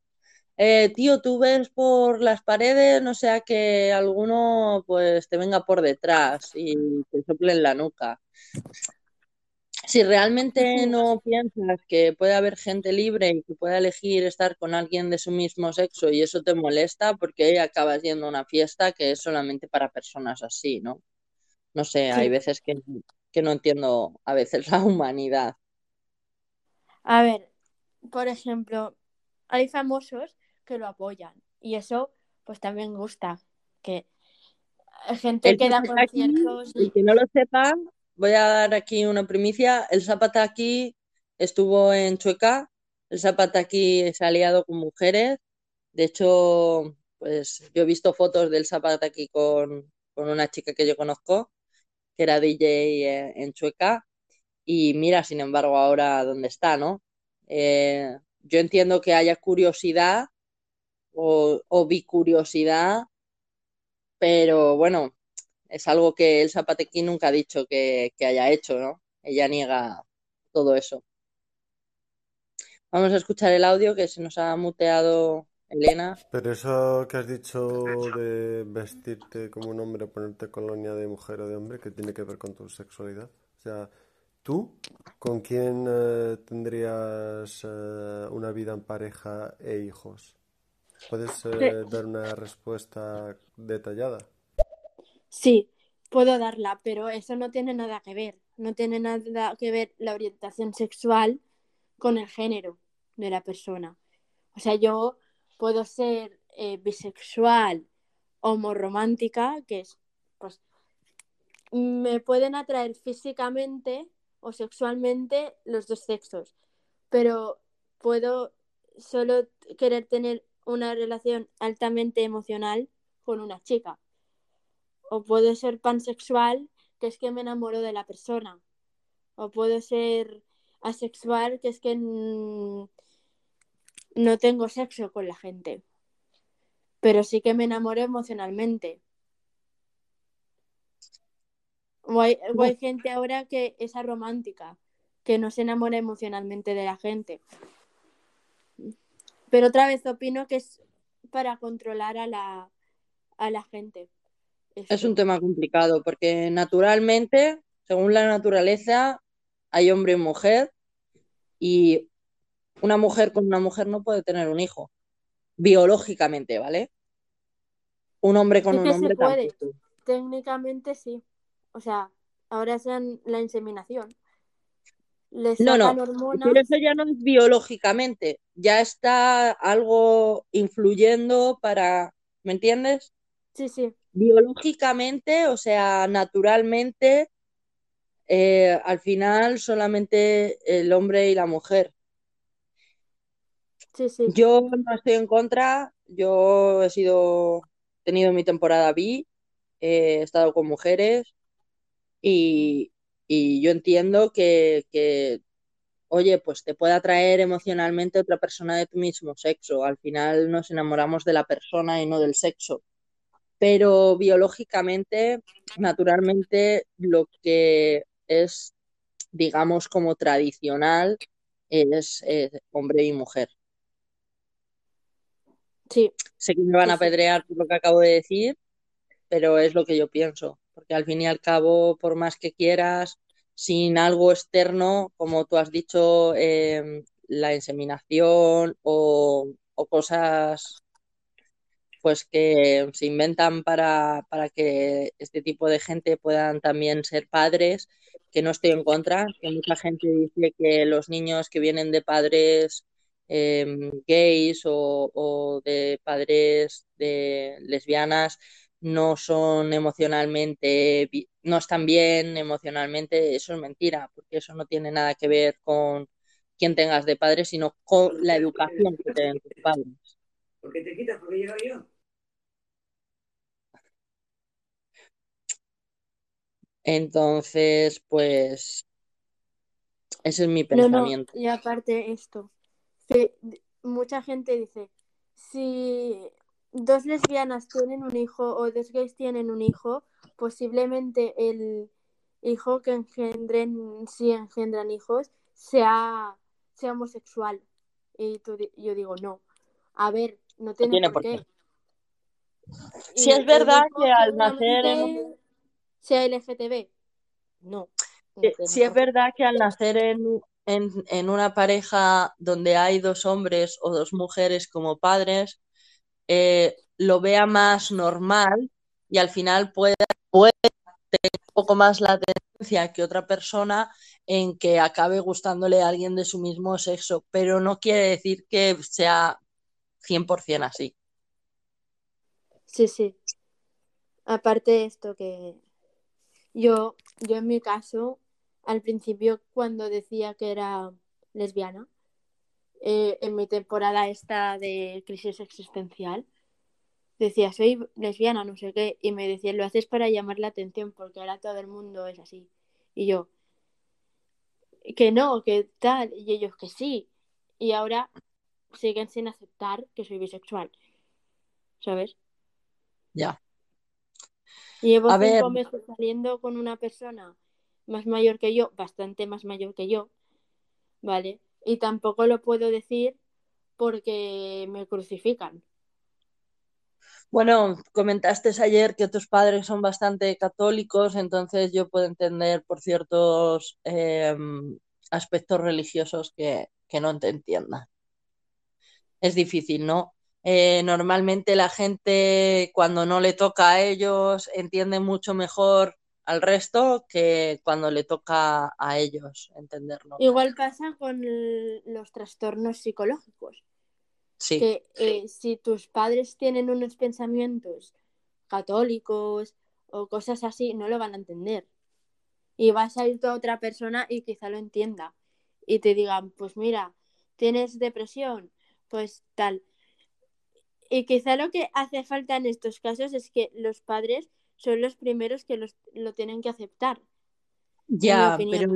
S2: Eh, tío, tú ves por las paredes, no sea que alguno pues te venga por detrás y te sople en la nuca. Si realmente no piensas que puede haber gente libre y que pueda elegir estar con alguien de su mismo sexo y eso te molesta, porque acabas yendo a una fiesta que es solamente para personas así, ¿no? No sé, hay
S1: Sí.
S2: veces que, que no entiendo a veces la humanidad.
S1: A ver, por ejemplo, hay famosos que lo apoyan y eso pues también gusta, que gente
S2: El
S1: que da conciertos y
S2: que no lo sepa, voy a dar aquí una primicia. El Zapataki estuvo en Chueca. El Zapataki se ha aliado con mujeres. De hecho, pues yo he visto fotos del Zapataki con, con una chica que yo conozco, que era DJ eh, en Chueca. Y mira, sin embargo, ahora dónde está, ¿no? Eh, yo entiendo que haya curiosidad o, o bicuriosidad, pero bueno, es algo que el Zapatequí nunca ha dicho que, que haya hecho, ¿no? Ella niega todo eso. Vamos a escuchar el audio que se nos ha muteado Elena.
S10: Pero eso que has dicho de vestirte como un hombre, ponerte colonia de mujer o de hombre, ¿qué tiene que ver con tu sexualidad? O sea, ¿tú con quién eh, tendrías eh, una vida en pareja e hijos? ¿Puedes eh, dar una respuesta detallada?
S1: sí, puedo darla, pero eso no tiene nada que ver, no tiene nada que ver la orientación sexual con el género. de la persona. O sea, yo puedo ser eh, bisexual, homoromántica, que es, pues, me pueden atraer físicamente o sexualmente los dos sexos, pero puedo solo querer tener una relación altamente emocional con una chica. O puedo ser pansexual, que es que me enamoro de la persona. O puedo ser asexual, que es que no tengo sexo con la gente. Pero sí que me enamoro emocionalmente. O hay, o hay gente ahora que es romántica, que no se enamora emocionalmente de la gente. Pero otra vez opino que es para controlar a la, a la gente.
S2: Es un tema complicado porque naturalmente, según la naturaleza, hay hombre y mujer y una mujer con una mujer no puede tener un hijo, biológicamente, ¿vale? Un hombre con
S1: Sí
S2: un
S1: que se
S2: hombre
S1: puede.
S2: tampoco.
S1: Técnicamente sí. O sea, ahora es la inseminación.
S2: No, no, pero eso ya no es biológicamente, ya está algo influyendo para, ¿me entiendes?
S1: Sí, sí.
S2: Biológicamente, o sea, naturalmente, eh, al final solamente el hombre y la mujer.
S1: Sí, sí.
S2: Yo no estoy en contra, yo he sido, tenido mi temporada bi, he estado con mujeres y, y yo entiendo que, que, oye, pues te puede atraer emocionalmente otra persona de tu mismo sexo. Al final nos enamoramos de la persona y no del sexo. Pero biológicamente, naturalmente, lo que es, digamos, como tradicional es hombre y mujer.
S1: Sí,
S2: Sé que me van a apedrear por lo que acabo de decir, pero es lo que yo pienso, porque al fin y al cabo, por más que quieras, sin algo externo, como tú has dicho, eh, la inseminación o, cosas pues que se inventan para, para que este tipo de gente puedan también ser padres, que no estoy en contra, que mucha gente dice que los niños que vienen de padres eh, gays o, o de padres de lesbianas no son emocionalmente, no están bien emocionalmente, eso es mentira, porque eso no tiene nada que ver con quién tengas de padre, sino con la educación que te den tus padres.
S13: ¿Por qué te quitas? ¿Por qué llegado yo?
S2: Entonces, pues ese es mi
S1: No, no,
S2: pensamiento.
S1: y aparte esto, que mucha gente dice, si dos lesbianas tienen un hijo o dos gays tienen un hijo, posiblemente el hijo que engendren, si engendran hijos, sea, sea homosexual. Y tú yo digo, no. A ver, no
S2: No
S1: tiene por
S2: qué.
S1: qué.
S2: Si es verdad que al nacer en,
S1: sea LGTB. No, no
S2: si es verdad que al nacer en, en, en una pareja donde hay dos hombres o dos mujeres como padres, eh, lo vea más normal y al final pueda, tener un poco más la tendencia que otra persona en que acabe gustándole a alguien de su mismo sexo, pero no quiere decir que sea 100% así.
S1: Sí, sí. Aparte de esto que yo, yo en mi caso, al principio cuando decía que era lesbiana, eh, en mi temporada esta de crisis existencial, decía soy lesbiana, no sé qué, y me decían lo haces para llamar la atención porque ahora todo el mundo es así. Y yo, que no, que tal, y ellos que sí. Y ahora siguen sin aceptar que soy bisexual, ¿sabes?
S2: Ya.
S1: Llevo
S2: A ver,
S1: cinco meses saliendo con una persona más mayor que yo, bastante más mayor que yo, ¿vale? Y tampoco lo puedo decir porque me crucifican.
S2: Bueno, comentaste ayer que tus padres son bastante católicos, entonces yo puedo entender por ciertos eh, aspectos religiosos que, que no te entiendan. Es difícil, ¿no? Eh, normalmente la gente cuando no le toca a ellos entiende mucho mejor al resto que cuando le toca a ellos entenderlo.
S1: Igual pasa con los trastornos psicológicos.
S2: Sí.
S1: Que eh, si tus padres tienen unos pensamientos católicos o cosas así, no lo van a entender. Y vas a ir a otra persona y quizá lo entienda. Y te digan, pues mira, tienes depresión, pues tal. Y quizá lo que hace falta en estos casos es que los padres son los primeros que los- lo tienen que aceptar.
S2: Ya, pero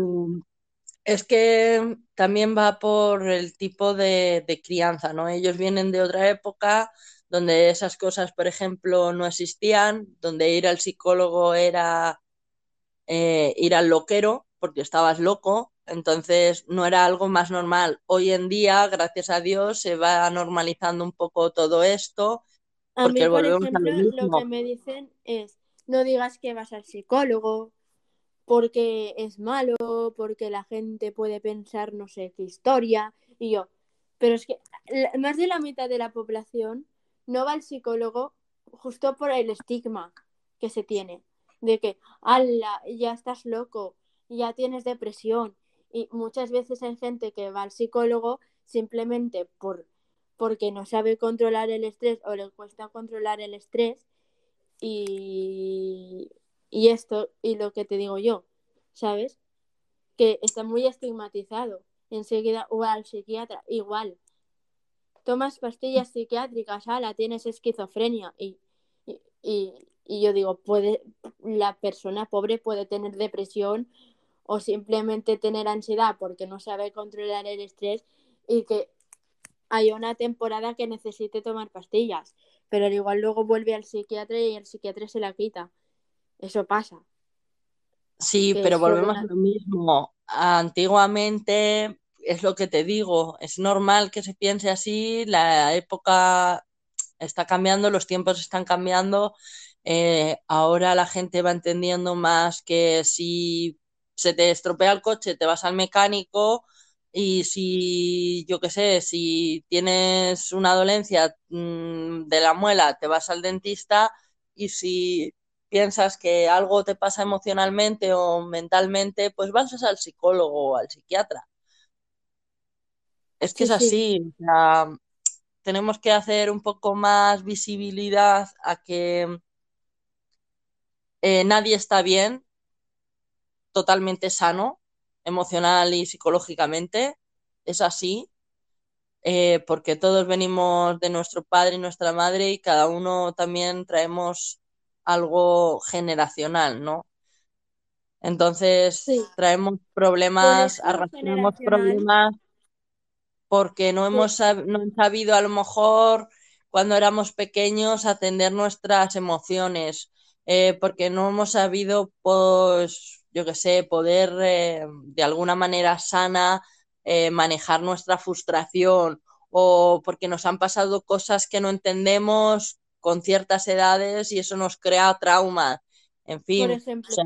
S2: es que también va por el tipo de, de crianza, ¿no? Ellos vienen de otra época donde esas cosas, por ejemplo, no existían, donde ir al psicólogo era eh, ir al loquero porque estabas loco, entonces no era algo más normal. Hoy en día, gracias a Dios, se va normalizando un poco todo esto
S1: A mí,
S2: porque
S1: por
S2: lo
S1: ejemplo, lo que me dicen es, no digas que vas al psicólogo porque es malo, porque la gente puede pensar no sé qué historia. Y yo, pero es que más de la mitad de la población no va al psicólogo justo por el estigma que se tiene, de que, ala, ya estás loco, ya tienes depresión. Y muchas veces hay gente que va al psicólogo simplemente por porque no sabe controlar el estrés o le cuesta controlar el estrés y, y esto y lo que te digo yo, ¿sabes? Que está muy estigmatizado. Enseguida, o al psiquiatra, igual. Tomas pastillas psiquiátricas, ala, tienes esquizofrenia. Y, y, y, y yo digo, puede, la persona pobre puede tener depresión o simplemente tener ansiedad porque no sabe controlar el estrés y que hay una temporada que necesite tomar pastillas, pero al igual luego vuelve al psiquiatra y el psiquiatra se la quita. Eso pasa.
S2: Sí,
S1: Que
S2: pero volvemos a lo mismo. Antiguamente, es lo que te digo, es normal que se piense así, la época está cambiando, los tiempos están cambiando, eh, ahora la gente va entendiendo más que si se te estropea el coche, te vas al mecánico y si, yo qué sé, si tienes una dolencia mm, de la muela, te vas al dentista y si piensas que algo te pasa emocionalmente o mentalmente, pues vas al psicólogo o al psiquiatra. Es que
S1: Sí,
S2: es
S1: sí.
S2: así, o sea, tenemos que hacer un poco más visibilidad a que eh, nadie está bien, totalmente sano, emocional y psicológicamente. Es así, eh, porque todos venimos de nuestro padre y nuestra madre y cada uno también traemos algo generacional, ¿no? Entonces
S1: Sí.
S2: traemos problemas, arrastramos problemas porque no hemos no sabido a lo mejor cuando éramos pequeños atender nuestras emociones, eh, porque no hemos sabido, pues, yo qué sé, poder eh, de alguna manera sana eh, manejar nuestra frustración o porque nos han pasado cosas que no entendemos con ciertas edades y eso nos crea traumas. En
S1: por
S2: fin, o sea,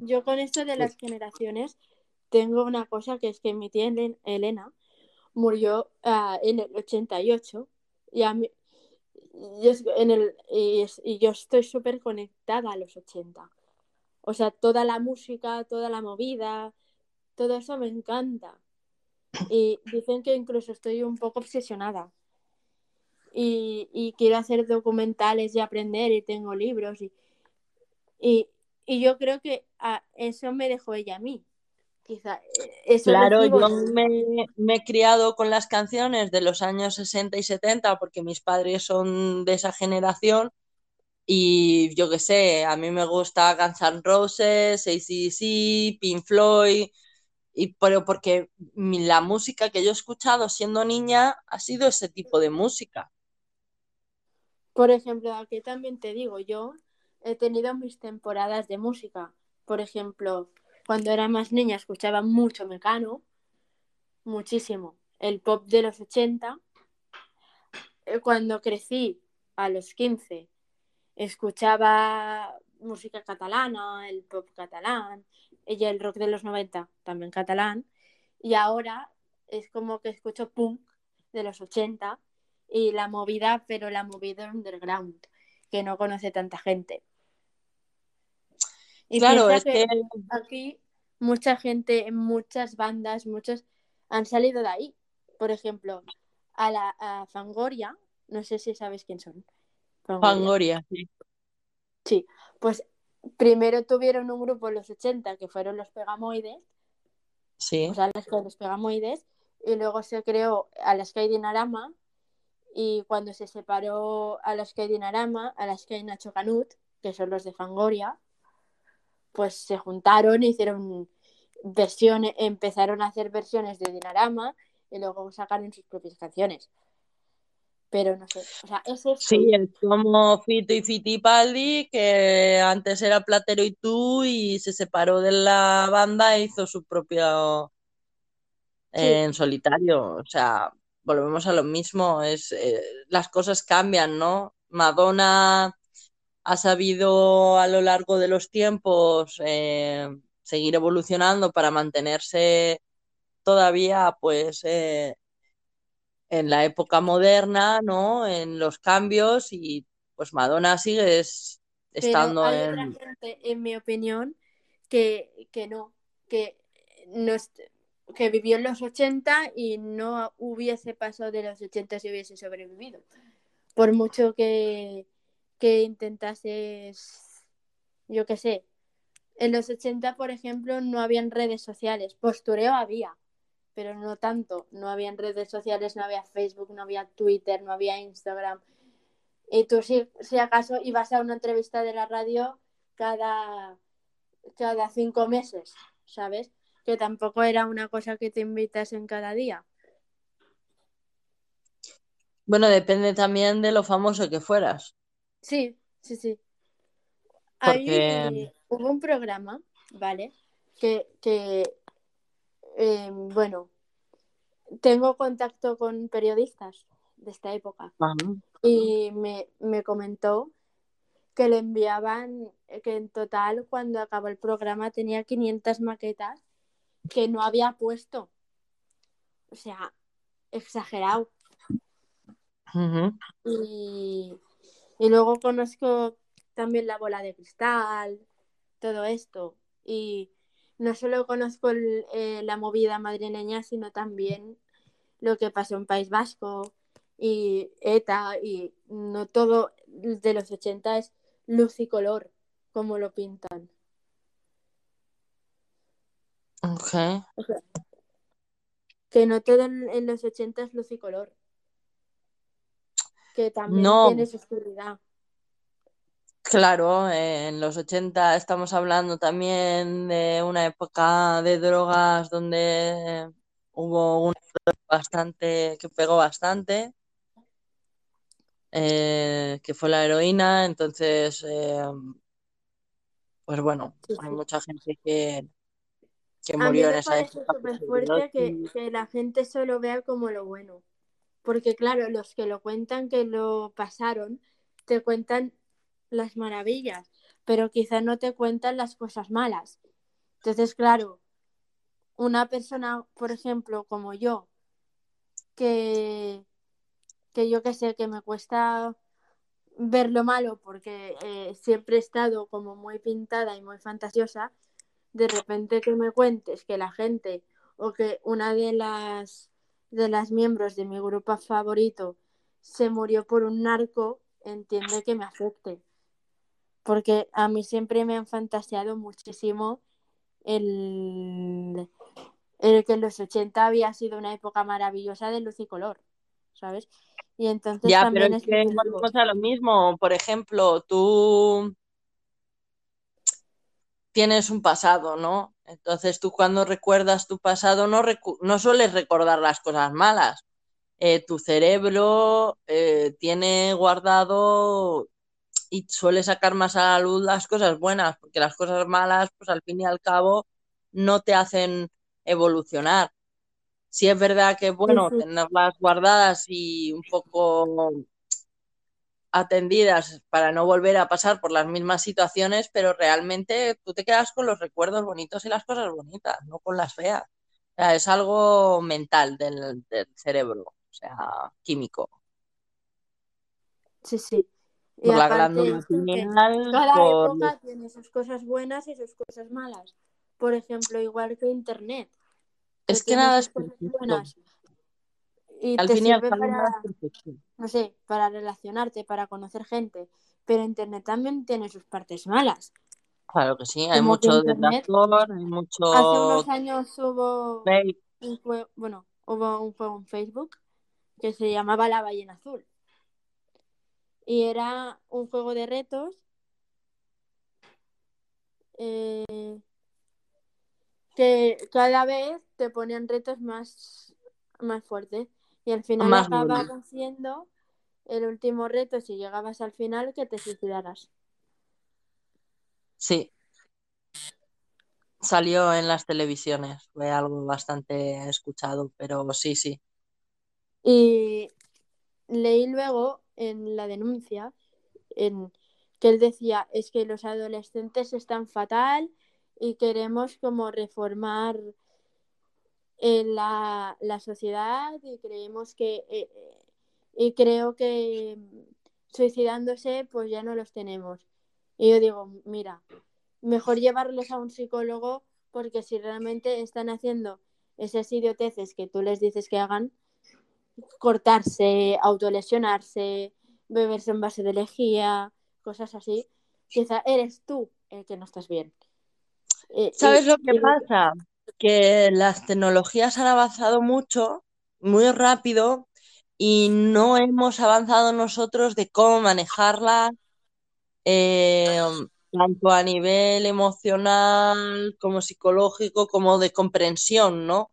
S1: yo con esto de las generaciones tengo una cosa que es que mi tía Elena murió ah, en el 88 y, a mí, y, es- en el, y, es- y yo estoy súper conectada a los 80. O sea, toda la música, toda la movida, todo eso me encanta. Y dicen que incluso estoy un poco obsesionada. Y, y quiero hacer documentales y aprender y tengo libros. Y, y, y yo creo que ah, eso me dejó ella a mí. Quizá eh, eso
S2: Claro, yo me he criado con las canciones de los años 60 y 70 porque mis padres son de esa generación y yo qué sé, a mí me gusta Guns N' Roses, AC/DC, Pink Floyd, y, pero porque la música que yo he escuchado siendo niña ha sido ese tipo de música.
S1: Por ejemplo, aquí también te digo, yo he tenido mis temporadas de música. Por ejemplo, cuando era más niña escuchaba mucho Mecano, muchísimo. El pop de los 80. Eh, Cuando crecí, a los 15, escuchaba música catalana, el pop catalán, y el rock de los 90, también catalán. Y ahora es como que escucho punk de los 80 y la movida, pero la movida underground, que no conoce tanta gente. Y
S2: Claro, es
S1: que
S2: que
S1: aquí mucha gente, muchas bandas, muchos han salido de ahí. Por ejemplo, a la a Fangoria, no sé si sabes quién son. Fangoria.
S2: Sí.
S1: Sí, pues primero tuvieron un grupo en los 80 que fueron los Pegamoides,
S2: Sí.
S1: o sea, los, los Pegamoides, y luego se creó Alaska y Dinarama, y cuando se separó Alaska y Dinarama, Alaska y Nacho Canut, que son los de Fangoria, pues se juntaron, hicieron versiones, empezaron a hacer versiones de Dinarama y luego sacaron sus propias canciones. Pero no sé, o sea, es esto.
S2: Sí, es como Fito y Fitipaldi, que antes era Platero y tú y se separó de la banda e hizo su propio
S1: Sí.
S2: en solitario. O sea, volvemos a lo mismo, es eh, las cosas cambian, ¿no? Madonna ha sabido a lo largo de los tiempos eh, seguir evolucionando para mantenerse todavía, pues, eh, en la época moderna, ¿no? En los cambios y pues Madonna sigue es-
S1: Pero
S2: estando
S1: hay otra
S2: en...
S1: gente, en mi opinión, que, que no, que, no que vivió en los 80 y no hubiese pasado de los 80 si hubiese sobrevivido. Por mucho que, que intentases, yo qué sé, en los 80, por ejemplo, no habían redes sociales, postureo había, pero no tanto, no habían redes sociales, no había Facebook, no había Twitter, no había Instagram. Y tú si, si acaso ibas a una entrevista de la radio cada, cada cinco meses, ¿sabes? Que tampoco era una cosa que te invitasen cada día.
S2: Bueno, depende también de lo famoso que fueras,
S1: Sí, sí, sí.
S2: porque
S1: Ahí hubo un programa, ¿vale? Que, que eh, bueno, tengo contacto con periodistas de esta época
S2: ajá,
S1: y me, me comentó que le enviaban, que en total cuando acabó el programa tenía 500 maquetas que no había puesto. O sea, exagerado. Y, y luego conozco también la bola de cristal, todo esto. Y no solo conozco el- eh, la movida madrileña, sino también lo que pasó en País Vasco y ETA y no todo de los 80 es luz y color, como lo pintan.
S2: Ok.
S1: O sea, que no todo en, en los 80 es luz y color, que también
S2: No,
S1: tiene su oscuridad.
S2: Claro, en los 80 estamos hablando también de una época de drogas donde hubo droga bastante, que pegó bastante, eh, que fue la heroína, entonces, eh, pues bueno, hay mucha gente que, que
S1: A mí
S2: murió en
S1: me
S2: esa
S1: parece
S2: época
S1: súper fuerte que la gente solo vea como lo bueno. Porque claro, los que lo cuentan, que lo pasaron, te cuentan las maravillas, pero quizá no te cuentan las cosas malas. Entonces, claro, una persona, por ejemplo, como yo, que, que yo que sé, que me cuesta ver lo malo porque eh, siempre he estado como muy pintada y muy fantasiosa, de repente que me cuentes que la gente o que una de las de las miembros de mi grupo favorito se murió por un narco, entiende que me afecte. Porque a mí siempre me han fantaseado muchísimo el, el que en los 80 había sido una época maravillosa de luz y color, ¿sabes? Y entonces
S2: Ya, pero
S1: también
S2: es
S1: es
S2: que volvemos a lo mismo. Por ejemplo, tú tienes un pasado, ¿no? Entonces tú cuando recuerdas tu pasado no, recu- no sueles recordar las cosas malas. Eh, tu cerebro eh, tiene guardado y suele sacar más a la luz las cosas buenas, porque las cosas malas, pues al fin y al cabo, no te hacen evolucionar. Sí es verdad que, bueno,
S1: sí.
S2: tenerlas guardadas y un poco atendidas para no volver a pasar por las mismas situaciones, pero realmente tú te quedas con los recuerdos bonitos y las cosas bonitas, no con las feas. O sea, es algo mental del, del cerebro, o sea, químico.
S1: Sí, sí.
S2: Por la glándula pineal,
S1: cada
S2: por
S1: época tiene sus cosas buenas y sus cosas malas. Por ejemplo, igual que Internet,
S2: Es que nada es perfecto.
S1: buenas y
S2: Al
S1: te
S2: fin y al cabo
S1: para, no sé, para relacionarte, para conocer gente. Pero Internet también tiene sus partes malas.
S2: Claro que sí, hay
S1: Como
S2: mucho detractor, hay
S1: hace
S2: mucho
S1: unos años hubo
S2: fake.
S1: un juego, bueno, hubo un juego en Facebook que se llamaba La Ballena Azul. Y era un juego de retos eh, que cada vez te ponían retos más, más fuertes. Y al final
S2: Más
S1: acababa siendo el último reto, si llegabas al final, que te suicidaras.
S2: Sí, salió en las televisiones, fue algo bastante escuchado, pero sí, sí.
S1: Y leí luego en la denuncia en que él decía es que los adolescentes están fatal y queremos como reformar eh, la, la sociedad y creemos que eh, eh, y creo que mm, suicidándose pues ya no los tenemos. Y yo digo, mira, mejor llevarlos a un psicólogo porque si realmente están haciendo esas idioteces que tú les dices que hagan, cortarse, autolesionarse, beberse en base de lejía, cosas así, quizá eres tú el que no estás bien. Eh,
S2: ¿Sabes
S1: y-
S2: lo que
S1: y-
S2: pasa? Que las tecnologías han avanzado mucho, muy rápido, y no hemos avanzado nosotros de cómo manejarlas, eh, tanto a nivel emocional como psicológico, como de comprensión, ¿no?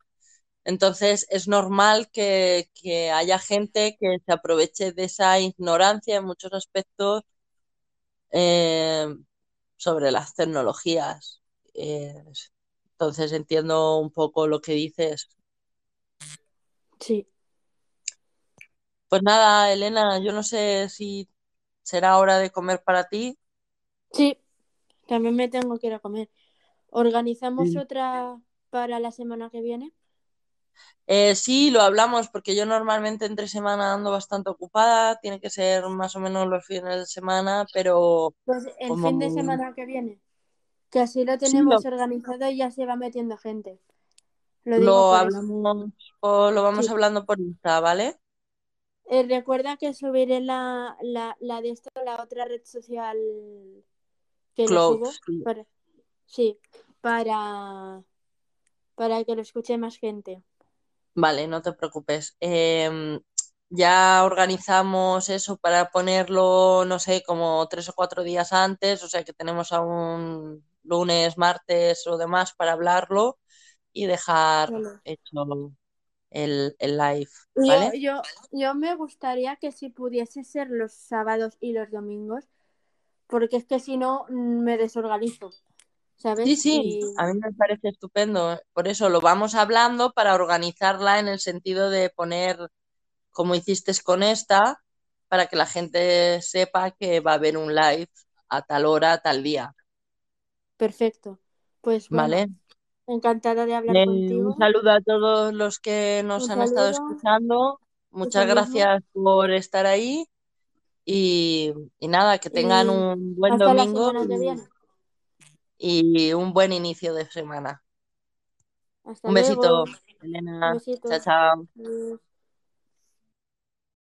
S2: Entonces es normal que, que haya gente que se aproveche de esa ignorancia en muchos aspectos eh, sobre las tecnologías. Eh, entonces entiendo un poco lo que dices.
S1: Sí.
S2: Pues nada, Elena, yo no sé si será hora de comer para ti.
S1: Sí, también me tengo que ir a comer. ¿Organizamos
S2: Sí.
S1: otra para la semana que viene?
S2: Eh, sí, lo hablamos porque yo normalmente entre semana ando bastante ocupada, tiene que ser más o menos los fines de semana, pero
S1: Pues el
S2: como
S1: fin de semana que viene, que así lo
S2: sí,
S1: tenemos
S2: lo,
S1: organizado y ya se va metiendo gente. Lo digo
S2: lo hablamos o lo vamos
S1: Sí.
S2: hablando por Insta, ¿vale?
S1: Eh, recuerda que subiré la, la, la de esto, la otra red social que lo
S2: Cloud,
S1: subo.
S2: sí.
S1: Para, sí, para, para que lo escuche más gente.
S2: Vale, no te preocupes. Em, ya organizamos eso para ponerlo, no sé, como tres o cuatro días antes, o sea que tenemos aún lunes, martes o demás para hablarlo y dejar hecho el, el live,
S1: Yo,
S2: ¿vale?
S1: yo, yo me gustaría que si pudiese ser los sábados y los domingos, porque es que si no mm, me desorganizo, ¿sabes?
S2: Sí, sí,
S1: Y
S2: a mí me parece estupendo. Por eso lo vamos hablando para organizarla en el sentido de poner, como hiciste con esta, para que la gente sepa que va a haber un live a tal hora, tal día,
S1: perfecto. Pues bueno,
S2: ¿vale?
S1: encantada de hablar
S2: Eh,
S1: contigo.
S2: un saludo a todos los que nos
S1: Un
S2: han estado escuchando. Muchas gracias por estar ahí y, y nada, que tengan
S1: Y
S2: un buen domingo. Y, un buen inicio de semana.
S1: Hasta
S2: Un besito,
S1: luego. Un
S2: Elena.
S1: besito.
S2: Chao, chao.
S1: Adiós.